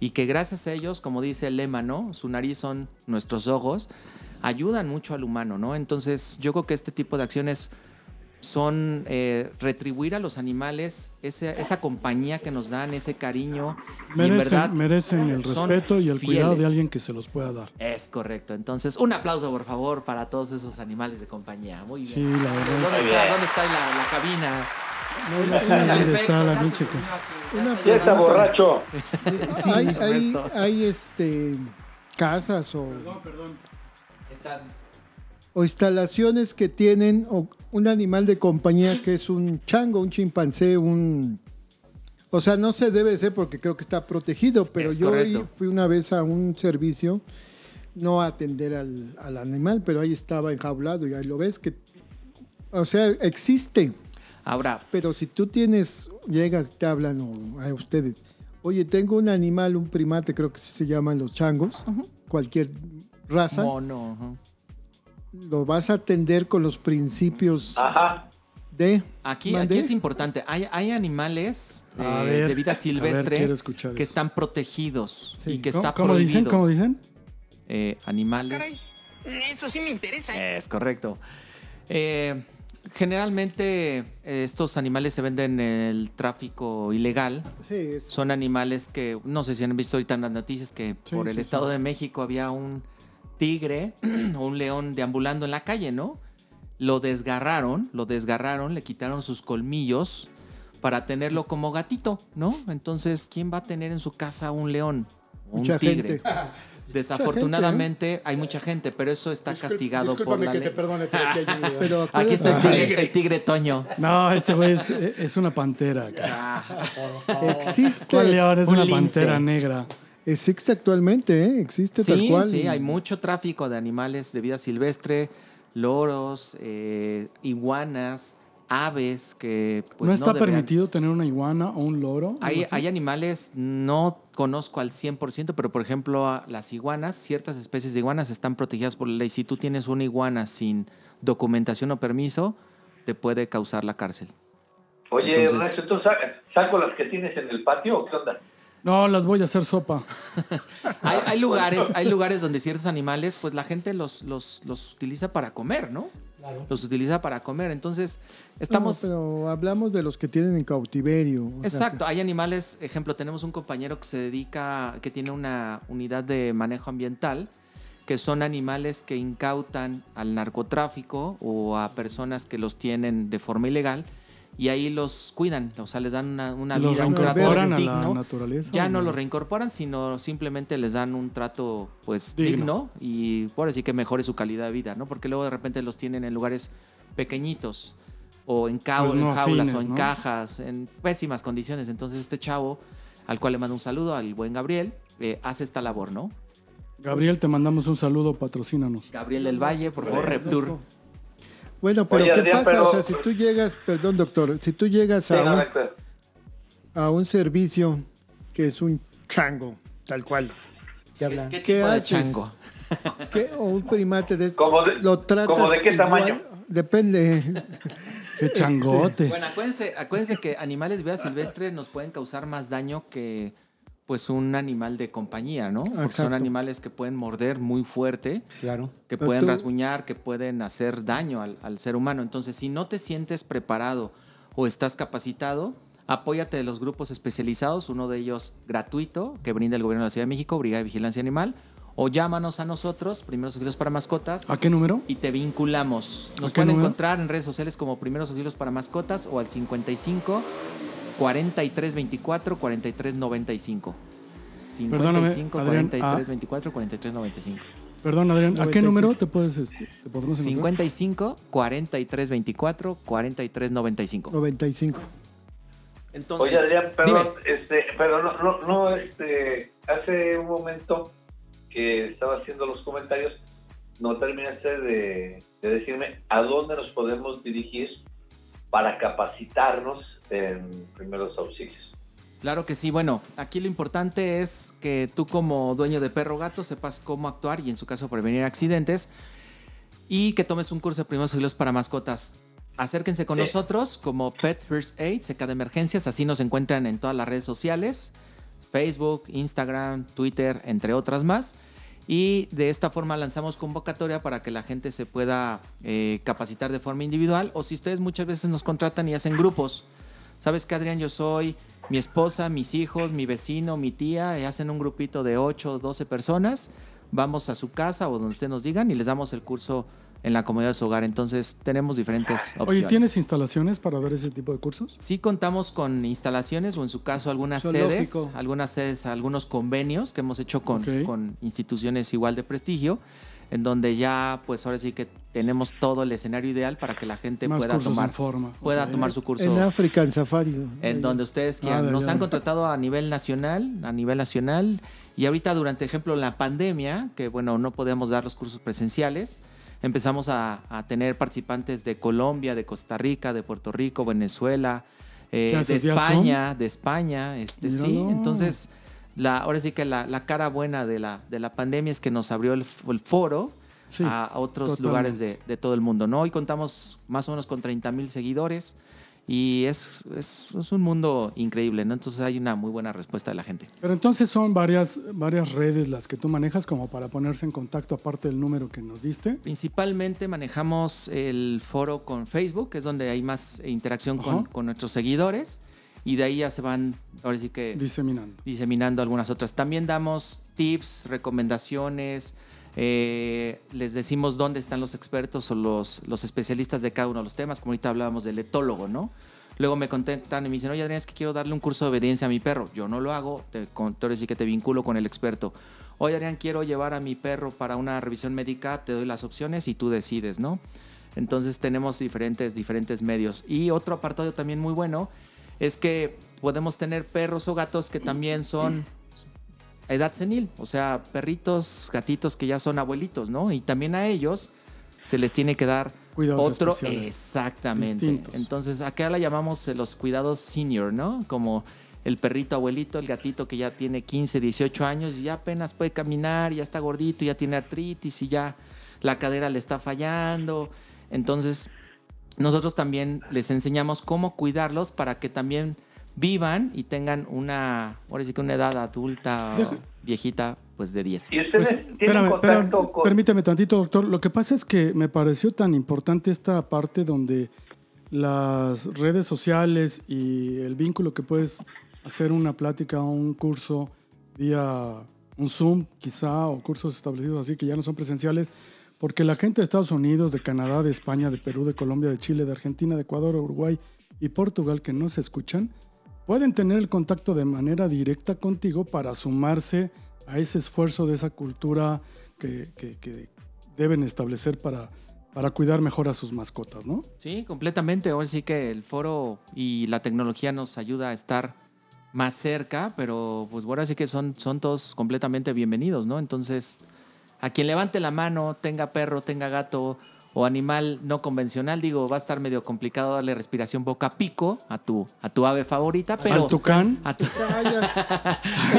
y que gracias a ellos, como dice el lema, ¿no? Su nariz son nuestros ojos, ayudan mucho al humano, ¿no? Entonces, yo creo que este tipo de acciones son eh, retribuir a los animales esa, esa compañía que nos dan, ese cariño. y en Merecen, verdad, merecen el respeto y el cuidado de alguien que se los pueda dar. Es correcto. Entonces, un aplauso, por favor, para todos esos animales de compañía. Muy bien. Sí, la verdad. ¿Dónde está. ¿Dónde está la, la cabina? No, no sé dónde está la ya pinche. está Ya está llorando. borracho. Sí, hay, hay, este, casas o, Están- o instalaciones que tienen o- un animal de compañía que es un chango, un chimpancé, un... O sea, no se debe ser porque creo que está protegido, pero Es yo correcto. fui una vez a un servicio, no a atender al, al animal, pero ahí estaba enjaulado y ahí lo ves que... O sea, existe. Ahora, Pero si tú tienes, llegas, te hablan o a ustedes, oye, tengo un animal, un primate, creo que se llaman los changos, cualquier raza, mono. ajá. lo vas a atender con los principios Ajá. de... Aquí, aquí es importante. Hay, hay animales eh, ver, de vida ver, silvestre que eso. están protegidos Sí. y que ¿Cómo, está cómo prohibido. dicen? ¿Cómo dicen? Eh, animales. Eso sí me interesa. Es correcto. Eh, generalmente eh, estos animales se venden en el tráfico ilegal. Sí, es- Son animales que, no sé si han visto ahorita en las noticias que Sí, por el sí, Estado de México había un tigre o [clears throat] un león deambulando en la calle, ¿no? Lo desgarraron, lo desgarraron, le quitaron sus colmillos para tenerlo como gatito, ¿no? Entonces, ¿quién va a tener en su casa un león? o Un Mucha tigre. gente. [laughs] Desafortunadamente hay mucha gente, pero eso está castigado por la ley. perdone, pero aquí hay un león. [laughs] Pero Aquí está el tigre, el tigre Toño. No, este güey es, es una pantera. ¿Cuál existe, león? Es Un una lince. pantera negra. existe actualmente, ¿eh? Existe tal Sí, cual. sí, hay mucho tráfico de animales de vida silvestre, loros, eh, iguanas, aves que pues ¿No está deberían- permitido tener una iguana o un loro? Hay, hay animales, no conozco al 100%, pero por ejemplo las iguanas, ciertas especies de iguanas están protegidas por la ley. Si tú tienes una iguana sin documentación o permiso, te puede causar la cárcel. Oye, Entonces- Ernesto, ¿tú sa- saco las que tienes en el patio o qué onda? No, las voy a hacer sopa. [laughs] Hay, hay lugares, hay lugares donde ciertos animales, pues la gente los, los, los utiliza para comer, ¿no? Los utiliza para comer. Entonces, estamos. No, pero hablamos de los que tienen en cautiverio. o sea, Exacto, hay animales, ejemplo, tenemos un compañero que se dedica, que tiene una unidad de manejo ambiental, que son animales que incautan al narcotráfico o a personas que los tienen de forma ilegal y ahí los cuidan, o sea, les dan una, una ¿Los vida, un trato reincorporan a la digno. naturaleza? Ya no los reincorporan, sino simplemente les dan un trato pues digno, Digno. y por así que mejore su calidad de vida, ¿no? Porque luego de repente los tienen en lugares pequeñitos o en, cau- Pues no en jaulas o en ¿no? cajas, en pésimas condiciones. Entonces este chavo, al cual le mando un saludo, al buen Gabriel, eh, hace esta labor, ¿no? Gabriel, te mandamos un saludo, patrocínanos. Gabriel del Valle, por favor, Reptur. Bueno, pero Oye, ¿qué Adrián, pasa? pero- O sea, si tú llegas, perdón, doctor, si tú llegas Sí, a, no, un, Héctor. a un servicio que es un chango, tal cual, ¿Qué? ¿Qué, ¿Qué tipo de haces? chango? ¿qué? o un primate de ¿Cómo de- lo tratas cómo de qué igual? tamaño? Depende. [laughs] ¡Qué changote! Bueno, acuérdense, acuérdense que animales de vida silvestre nos pueden causar más daño que pues un animal de compañía, ¿no? Porque son animales que pueden morder muy fuerte, Claro. que pueden tú- rasguñar, que pueden hacer daño al, al ser humano. Entonces, si no te sientes preparado o estás capacitado, apóyate de los grupos especializados, uno de ellos gratuito, que brinda el gobierno de la Ciudad de México, Brigada de Vigilancia Animal, o llámanos a nosotros, Primeros Auxilios para Mascotas, ¿A qué número? y te vinculamos. Nos ¿A qué pueden número? encontrar en redes sociales como Primeros Auxilios para Mascotas o al 55 43 24 43 95. 55 Perdóname, Adrián, 43 ah. 24 43 95. Perdón, Adrián, ¿a qué 95. número te puedes, este, te podemos encontrar? 55 43 24 43 95. 95. Entonces, Oye, Adrián, perdón, dime. este, pero no, no, no, este, hace un momento que estaba haciendo los comentarios, no terminaste de, de decirme a dónde nos podemos dirigir para capacitarnos en primeros auxilios. Claro que sí. Bueno, aquí lo importante es que tú como dueño de perro gato sepas cómo actuar y en su caso prevenir accidentes y que tomes un curso de primeros auxilios para mascotas. Acérquense con Sí. nosotros como Pet First Aid, seca de emergencias. Así nos encuentran en todas las redes sociales, Facebook, Instagram, Twitter, entre otras más. Y de esta forma lanzamos convocatoria para que la gente se pueda eh, capacitar de forma individual o si ustedes muchas veces nos contratan y hacen grupos. ¿Sabes qué, Adrián? Yo soy mi esposa, mis hijos, mi vecino, mi tía, y hacen un grupito de 8 o 12 personas. Vamos a su casa o donde ustedes nos digan y les damos el curso en la comodidad de su hogar. Entonces, tenemos diferentes opciones. Oye, ¿tienes instalaciones para ver ese tipo de cursos? Sí contamos con instalaciones o en su caso algunas sedes, algunas sedes, algunos convenios que hemos hecho con instituciones igual de prestigio, en donde ya pues ahora sí que tenemos todo el escenario ideal para que la gente Más pueda tomar forma. pueda tomar su curso En África, en Safari. en donde ustedes quieran. Ah, Nos han contratado a nivel nacional, a nivel nacional, y ahorita durante, ejemplo, la pandemia, que bueno, no podíamos dar los cursos presenciales, empezamos a, a tener participantes de Colombia, de Costa Rica, de Puerto Rico, Venezuela, eh, ¿Qué de España, de España, este sí. Entonces, la, ahora sí que la, la cara buena de la, de la pandemia es que nos abrió el, el foro Sí, a otros totalmente. lugares de, de todo el mundo. ¿no? Hoy contamos más o menos con 30 mil seguidores y es, es, es un mundo increíble, ¿no? Entonces hay una muy buena respuesta de la gente. Pero entonces son varias, varias redes las que tú manejas como para ponerse en contacto aparte del número que nos diste. Principalmente manejamos el foro con Facebook, que es donde hay más interacción con, con nuestros seguidores. Y de ahí ya se van, ahora sí que Diseminando. diseminando algunas otras. También damos tips, recomendaciones, eh, les decimos dónde están los expertos o los, los especialistas de cada uno de los temas, como ahorita hablábamos del etólogo, ¿no? Luego me contactan y me dicen, oye Adrián, es que quiero darle un curso de obediencia a mi perro. Yo no lo hago, te, con, ahora sí que te vinculo con el experto. Oye Adrián, quiero llevar a mi perro para una revisión médica, te doy las opciones y tú decides, ¿no? Entonces tenemos diferentes, diferentes medios. Y otro apartado también muy bueno es que podemos tener perros o gatos que también son a edad senil, o sea, perritos, gatitos que ya son abuelitos, ¿no? Y también a ellos se les tiene que dar Cuidados otro especiales. exactamente. distintos. Entonces, acá la llamamos los cuidados senior, ¿no? Como el perrito abuelito, el gatito que ya tiene 15, 18 años y ya apenas puede caminar, ya está gordito, ya tiene artritis y ya la cadera le está fallando. Entonces, nosotros también les enseñamos cómo cuidarlos para que también vivan y tengan una, ahora sí que una edad adulta o viejita, pues de 10. ¿Y ustedes Pues, tienen espérame, contacto espérame, con... permíteme tantito, doctor. Lo que pasa es que me pareció tan importante esta parte donde las redes sociales y el vínculo que puedes hacer una plática o un curso vía un Zoom, quizá, o cursos establecidos así que ya no son presenciales, porque la gente de Estados Unidos, de Canadá, de España, de Perú, de Colombia, de Chile, de Argentina, de Ecuador, Uruguay y Portugal que no se escuchan, pueden tener el contacto de manera directa contigo para sumarse a ese esfuerzo de esa cultura que, deben establecer para, para cuidar mejor a sus mascotas, ¿no? Sí, completamente. Ahora sí que el foro y la tecnología nos ayuda a estar más cerca, pero pues ahora sí que son, son todos completamente bienvenidos, ¿no? Entonces, a quien levante la mano, tenga perro, tenga gato o animal no convencional, digo, va a estar medio complicado darle respiración boca a pico a tu, a tu ave favorita, pero... Al Tucán, a tu- Calla.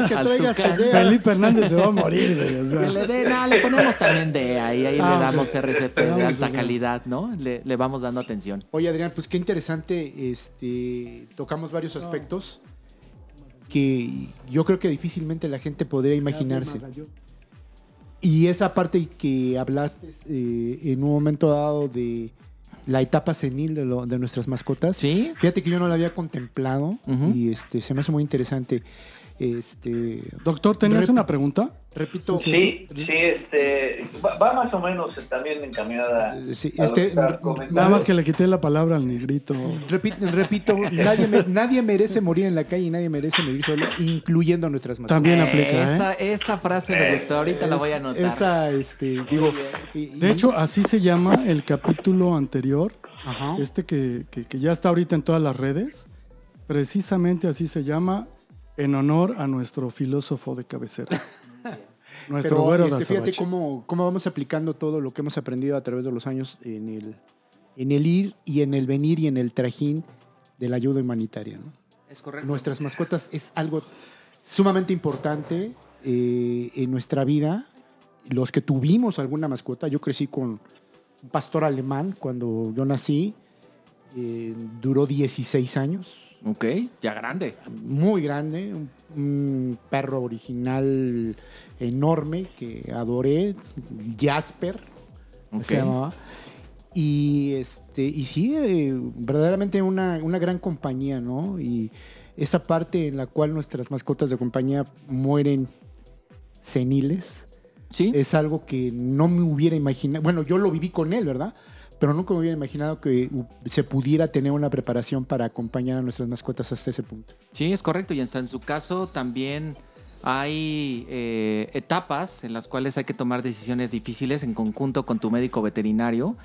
Que [laughs] tucán. idea. Felipe Hernández se va a morir, güey. o sea. que le dé, no, le ponemos también de ahí, ahí Ah, le ok. damos RCP de Vamos, alta ok. calidad, ¿no? Le, le vamos dando atención. Oye, Adrián, pues qué interesante. Este, tocamos varios aspectos que yo creo que difícilmente la gente podría imaginarse. Y esa parte que hablaste eh, en un momento dado de la etapa senil de, lo- de nuestras mascotas. ¿Sí? Fíjate que yo no la había contemplado y este, se me hace muy interesante. Este, Doctor, ¿tenías Rep- una pregunta? repito, Sí, sí, este, va, va más o menos también encaminada. Eh, sí, a este. Nada más que le quité la palabra al negrito. Repi- repito, nadie, me- nadie merece morir en la calle y nadie merece morir solo, incluyendo a nuestras mascotas. También aplica, ¿eh? Esa, esa frase me gustó, ahorita la voy a anotar. Esa, este, digo. y- De hecho, así se llama el capítulo anterior, Ajá. este que, que- que ya está ahorita en todas las redes. Precisamente así se llama en honor a nuestro filósofo de cabecera. [laughs] Nuestro Pero güero este, fíjate cómo, cómo vamos aplicando todo lo que hemos aprendido a través de los años en el, en el ir y en el venir y en el trajín de la ayuda humanitaria. ¿no? Es correcto. Nuestras mascotas es algo sumamente importante eh, en nuestra vida. Los que tuvimos alguna mascota, yo crecí con un pastor alemán cuando yo nací, eh, duró 16 años Ok, ya grande. muy grande, un, un perro original enorme que adoré, Jasper se llamaba. Y este, y sí, eh, verdaderamente una, una gran compañía, ¿no? Y esa parte en la cual nuestras mascotas de compañía mueren seniles Sí. es algo que no me hubiera imaginado. Bueno, yo lo viví con él, ¿verdad? Pero nunca me hubiera imaginado que se pudiera tener una preparación para acompañar a nuestras mascotas hasta ese punto. Sí, es correcto. Y hasta en su caso también hay eh, etapas en las cuales hay que tomar decisiones difíciles en conjunto con tu médico veterinario.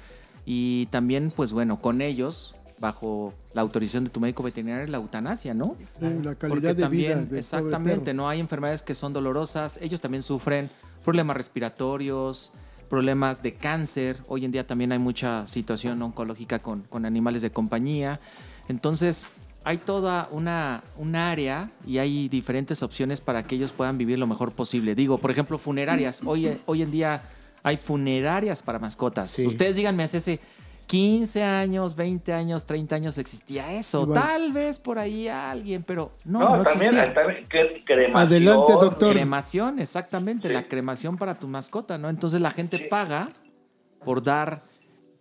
Y también, pues bueno, con ellos, bajo la autorización de tu médico veterinario, la eutanasia, ¿no? La calidad Porque de también, vida. del pobre exactamente, perro. ¿no? Hay enfermedades que son dolorosas, ellos también sufren problemas respiratorios, problemas de cáncer, hoy en día también hay mucha situación oncológica con, con animales de compañía, entonces hay toda una, un área y hay diferentes opciones para que ellos puedan vivir lo mejor posible. Digo, por ejemplo, funerarias, hoy, hoy en día Hay funerarias para mascotas. Sí. Ustedes díganme, hace ese 15 años, 20 años, 30 años existía eso. Igual. Tal vez por ahí alguien, pero no, No, no, también, existía. también cre- cremación. Adelante, doctor. Cremación, exactamente, Sí. la cremación para tu mascota, ¿no? Entonces la gente Sí. paga por dar,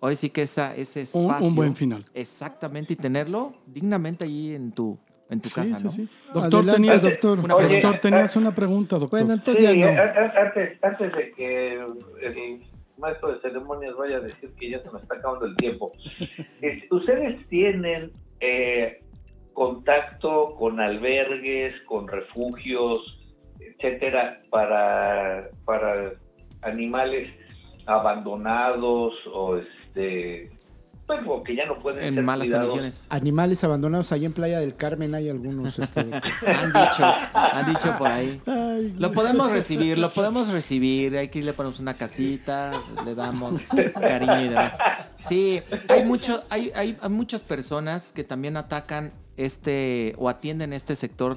ahora sí que esa, ese Un- espacio. un buen final. Exactamente, y tenerlo dignamente allí en tu, en tu Sí, casa, sí, ¿no? sí. Doctor, Adelante, tenías, doctor. Una Oye, doctor, tenías una pregunta, doctor. Bueno, entonces Sí, ya no. antes, antes de que el maestro de ceremonias vaya a decir que ya se me está acabando el tiempo, es- ¿ustedes tienen eh, contacto con albergues, con refugios, etcétera, para, para animales abandonados o este bueno, que ya no pueden En ser malas cuidados? condiciones. Animales abandonados ahí en Playa del Carmen hay algunos. este, [laughs] Han dicho, han dicho por ahí. [laughs] Ay, Lo podemos recibir, lo podemos recibir. Aquí le ponemos una casita, le damos cariño y demás. Sí, hay mucho, hay, hay, hay muchas personas que también atacan este o atienden este sector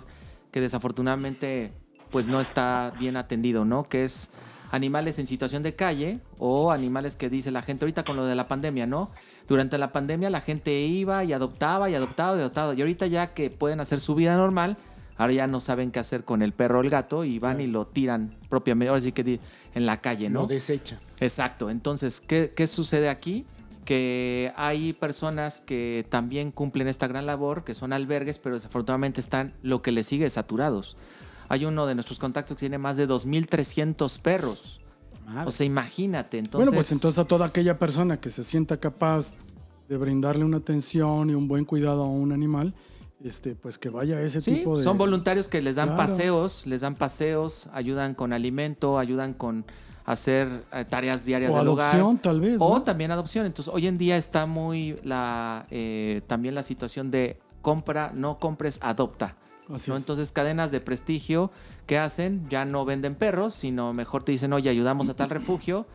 que desafortunadamente pues no está bien atendido, ¿no? Que es animales en situación de calle o animales que dice la gente ahorita con lo de la pandemia, ¿no? Durante la pandemia la gente iba y adoptaba y adoptaba y adoptaba. Y ahorita ya que pueden hacer su vida normal, ahora ya no saben qué hacer con el perro o el gato y van y lo tiran propiamente, ahora sí que en la calle, ¿no? Lo desecha. Exacto. Entonces, ¿qué, qué sucede aquí? Que hay personas que también cumplen esta gran labor, que son albergues, pero desafortunadamente están lo que les sigue saturados. Hay uno de nuestros contactos que tiene más de 2.300 perros. Madre. O sea, imagínate. Entonces, bueno, pues entonces a toda aquella persona que se sienta capaz de brindarle una atención y un buen cuidado a un animal, este, pues que vaya a ese Sí, tipo de... son voluntarios que les dan Claro. paseos, les dan paseos, ayudan con alimento, ayudan con hacer eh, tareas diarias O del adopción, hogar. tal vez, O también adopción. Entonces, hoy en día está muy la eh, también la situación de compra, no compres, adopta. Así ¿no? es. Entonces, cadenas de prestigio, ¿qué hacen? Ya no venden perros, sino mejor te dicen, oye, ayudamos a tal [clears throat] refugio,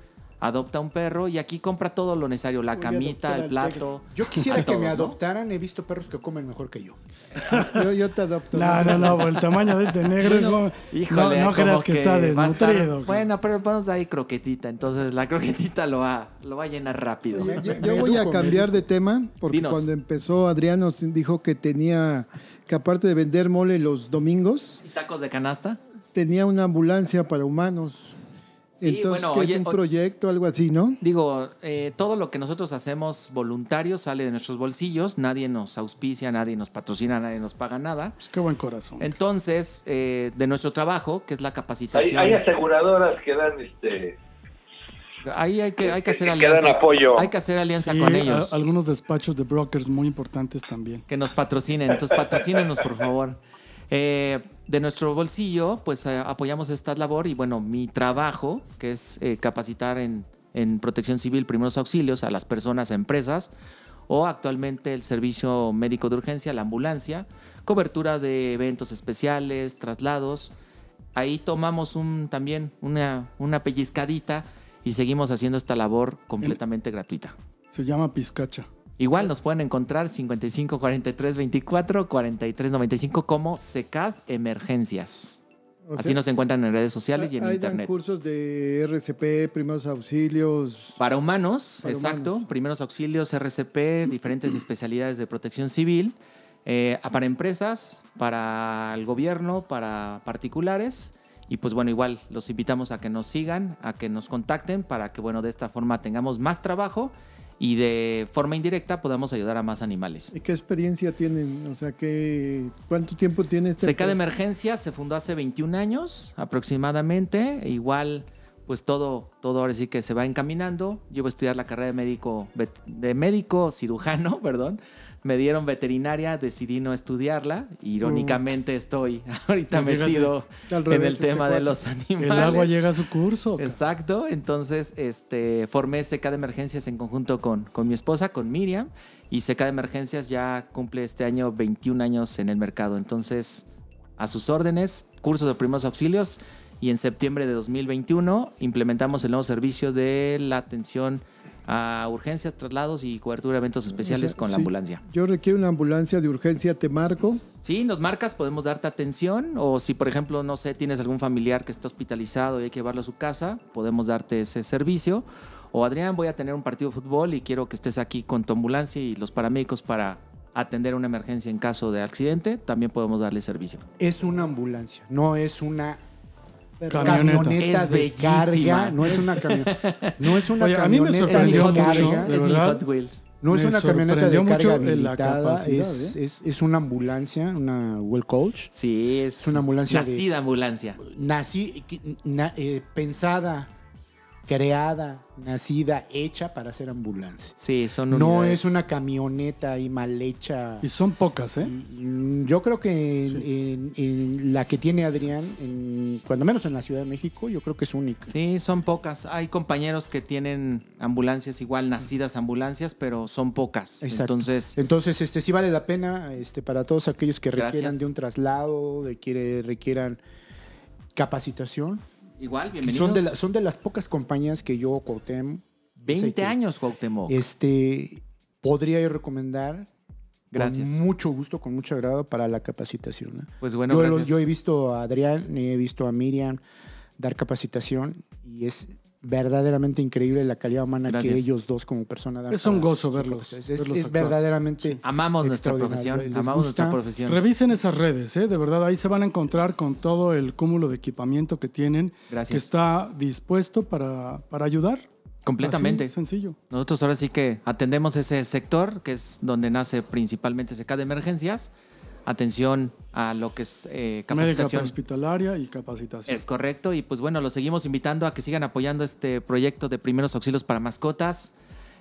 adopta un perro y aquí compra todo lo necesario, la Voy camita, el plato. Yo quisiera que me adoptaran. He visto perros que comen mejor que yo. [laughs] yo, yo te adopto. No, no, no, el tamaño de este negro es como- Híjole, no, creas que, está estar- desnutrido. bueno, pero vamos a dar croquetita. Entonces la croquetita lo va, lo va a llenar rápido. Oye, yo, [laughs] voy a cambiar de tema porque Dinos. cuando empezó Adrián nos dijo que tenía que aparte de vender mole los domingos ¿Y tacos de canasta? tenía una ambulancia para humanos. Sí, Entonces, bueno, oye, es un o- proyecto, algo así, ¿no? Digo, eh, todo lo que nosotros hacemos voluntario sale de nuestros bolsillos. Nadie nos auspicia, nadie nos patrocina, nadie nos paga nada. Pues qué buen corazón. Entonces, eh, de nuestro trabajo, que es la capacitación, hay aseguradoras que dan este ahí hay que, hay que que- hacer que alianza. dan apoyo. Hay que hacer alianza Sí, con a- ellos. algunos despachos de brokers muy importantes también. que nos patrocinen. Entonces, patrocínenos, por favor. Eh, de nuestro bolsillo, pues eh, apoyamos esta labor y bueno, mi trabajo, que es eh, capacitar en, en protección civil, primeros auxilios a las personas, a empresas, o actualmente el servicio médico de urgencia, la ambulancia, cobertura de eventos especiales, traslados. Ahí tomamos un, también una, una pellizcadita y seguimos haciendo esta labor completamente gratuita. Se llama Pizcacha. Igual nos pueden encontrar 55 43 24 43 95 como SECAD Emergencias. O Así sea, nos encuentran en redes sociales y en dan internet. cursos de RCP, primeros auxilios. Para humanos, Para exacto. humanos. Primeros auxilios, RCP, diferentes especialidades de protección civil. eh, para empresas, para el gobierno, para particulares. Y pues bueno, igual los invitamos a que nos sigan, a que nos contacten para que bueno, de esta forma tengamos más trabajo y de forma indirecta podamos ayudar a más animales. ¿Y qué experiencia tienen? O sea, ¿qué, ¿cuánto tiempo tiene este? Seca de Emergencia se fundó hace 21 años aproximadamente. Igual, pues todo, todo ahora sí que se va encaminando. Yo voy a estudiar la carrera de médico, de médico cirujano, [laughs] perdón. Me dieron veterinaria, decidí no estudiarla. Irónicamente estoy [laughs] ahorita. Fíjate, metido en el este tema de los animales. El agua llega a su curso. Exacto, entonces este, formé Seca de Emergencias en conjunto con, con mi esposa, con Miriam, y Seca de Emergencias ya cumple este año 21 años en el mercado. Entonces, a sus órdenes, cursos de primeros auxilios y en septiembre de 2021 implementamos el nuevo servicio de la atención a urgencias, traslados y cobertura de eventos especiales O sea, con la ambulancia. Yo requiero una ambulancia de urgencia, te marco. Sí, nos marcas, podemos darte atención o si por ejemplo, no sé, tienes algún familiar que está hospitalizado y hay que llevarlo a su casa, podemos darte ese servicio. O Adrián, voy a tener un partido de fútbol y quiero que estés aquí con tu ambulancia y los paramédicos para atender una emergencia en caso de accidente, también podemos darle servicio. Es una ambulancia, no es una Camioneta. camioneta, Es de bellísima. carga. No es una camioneta. [laughs] No es una Oye, a mí me camioneta sorprendió de mucho, carga. de es mi verdad. Hot Wheels. No es Me una camioneta de carga la habilitada, es, ¿eh? es, es una ambulancia, una well coach, Sí, es, Es una ambulancia de- Nacida ambulancia. nací, na- eh, pensada, creada, nacida, hecha para ser ambulancia. Sí, son No unidades. es una camioneta ahí mal hecha. Y son pocas, ¿eh? Yo creo que en, Sí. en- en la que tiene Adrián, en- cuando menos en la Ciudad de México, yo creo que es única. Sí, son pocas. Hay compañeros que tienen ambulancias igual, nacidas ambulancias, pero son pocas. Exacto. Entonces, Entonces, este sí vale la pena este, para todos aquellos que Gracias. requieran de un traslado, de quiere, requieran capacitación. Igual, bienvenidos. Son de, la- son de las pocas compañías que yo, Cuauhtémoc, 20 sé que- años, Cuauhtémoc. este, podría yo recomendar. Gracias. Con mucho gusto, con mucho agrado para la capacitación. ¿eh? Pues bueno, yo, gracias. yo he visto a Adrián, he visto a Miriam dar capacitación y es verdaderamente increíble la calidad humana Gracias. que ellos dos como persona dan. Es un gozo verlos. Es, verlos es verdaderamente Amamos nuestra profesión. Amamos gusta. nuestra profesión. Revisen esas redes, ¿eh? De verdad, ahí se van a encontrar con todo el cúmulo de equipamiento que tienen, Gracias. que está dispuesto para, para ayudar. Completamente. Así, sencillo. Nosotros ahora sí que atendemos ese sector, que es donde nace principalmente SK de emergencias. Atención a lo que es eh, Médica capacitación. hospitalaria y capacitación. Es correcto. Y pues bueno, los seguimos invitando a que sigan apoyando este proyecto de primeros auxilios para mascotas.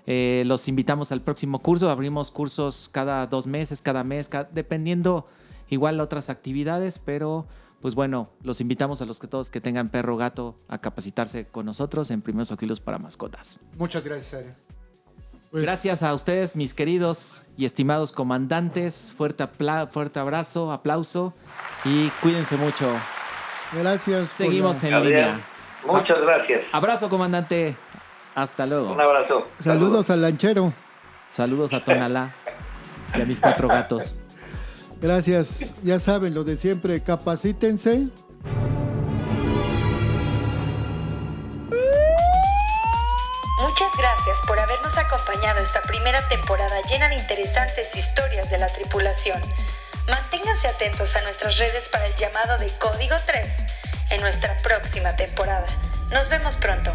Eh, los invitamos al próximo curso. Abrimos cursos cada dos meses, cada mes, dependiendo igual otras actividades, pero pues bueno, los invitamos a los que todos que tengan perro o gato a capacitarse con nosotros en primeros auxilios para mascotas. Muchas gracias, Adrián. Pues, Gracias a ustedes, mis queridos y estimados comandantes. Fuerte, abrazo, aplauso y cuídense mucho. Gracias. Seguimos en línea. muchas gracias. Abrazo, comandante. Hasta luego. Un abrazo. Saludos al lanchero. Saludos a Tonalá y a mis cuatro gatos. [laughs] Gracias. Ya saben, lo de siempre, capacítense. Muchas gracias por habernos acompañado esta primera temporada llena de interesantes historias de la tripulación. Manténganse atentos a nuestras redes para el llamado de Código 3 en nuestra próxima temporada. Nos vemos pronto.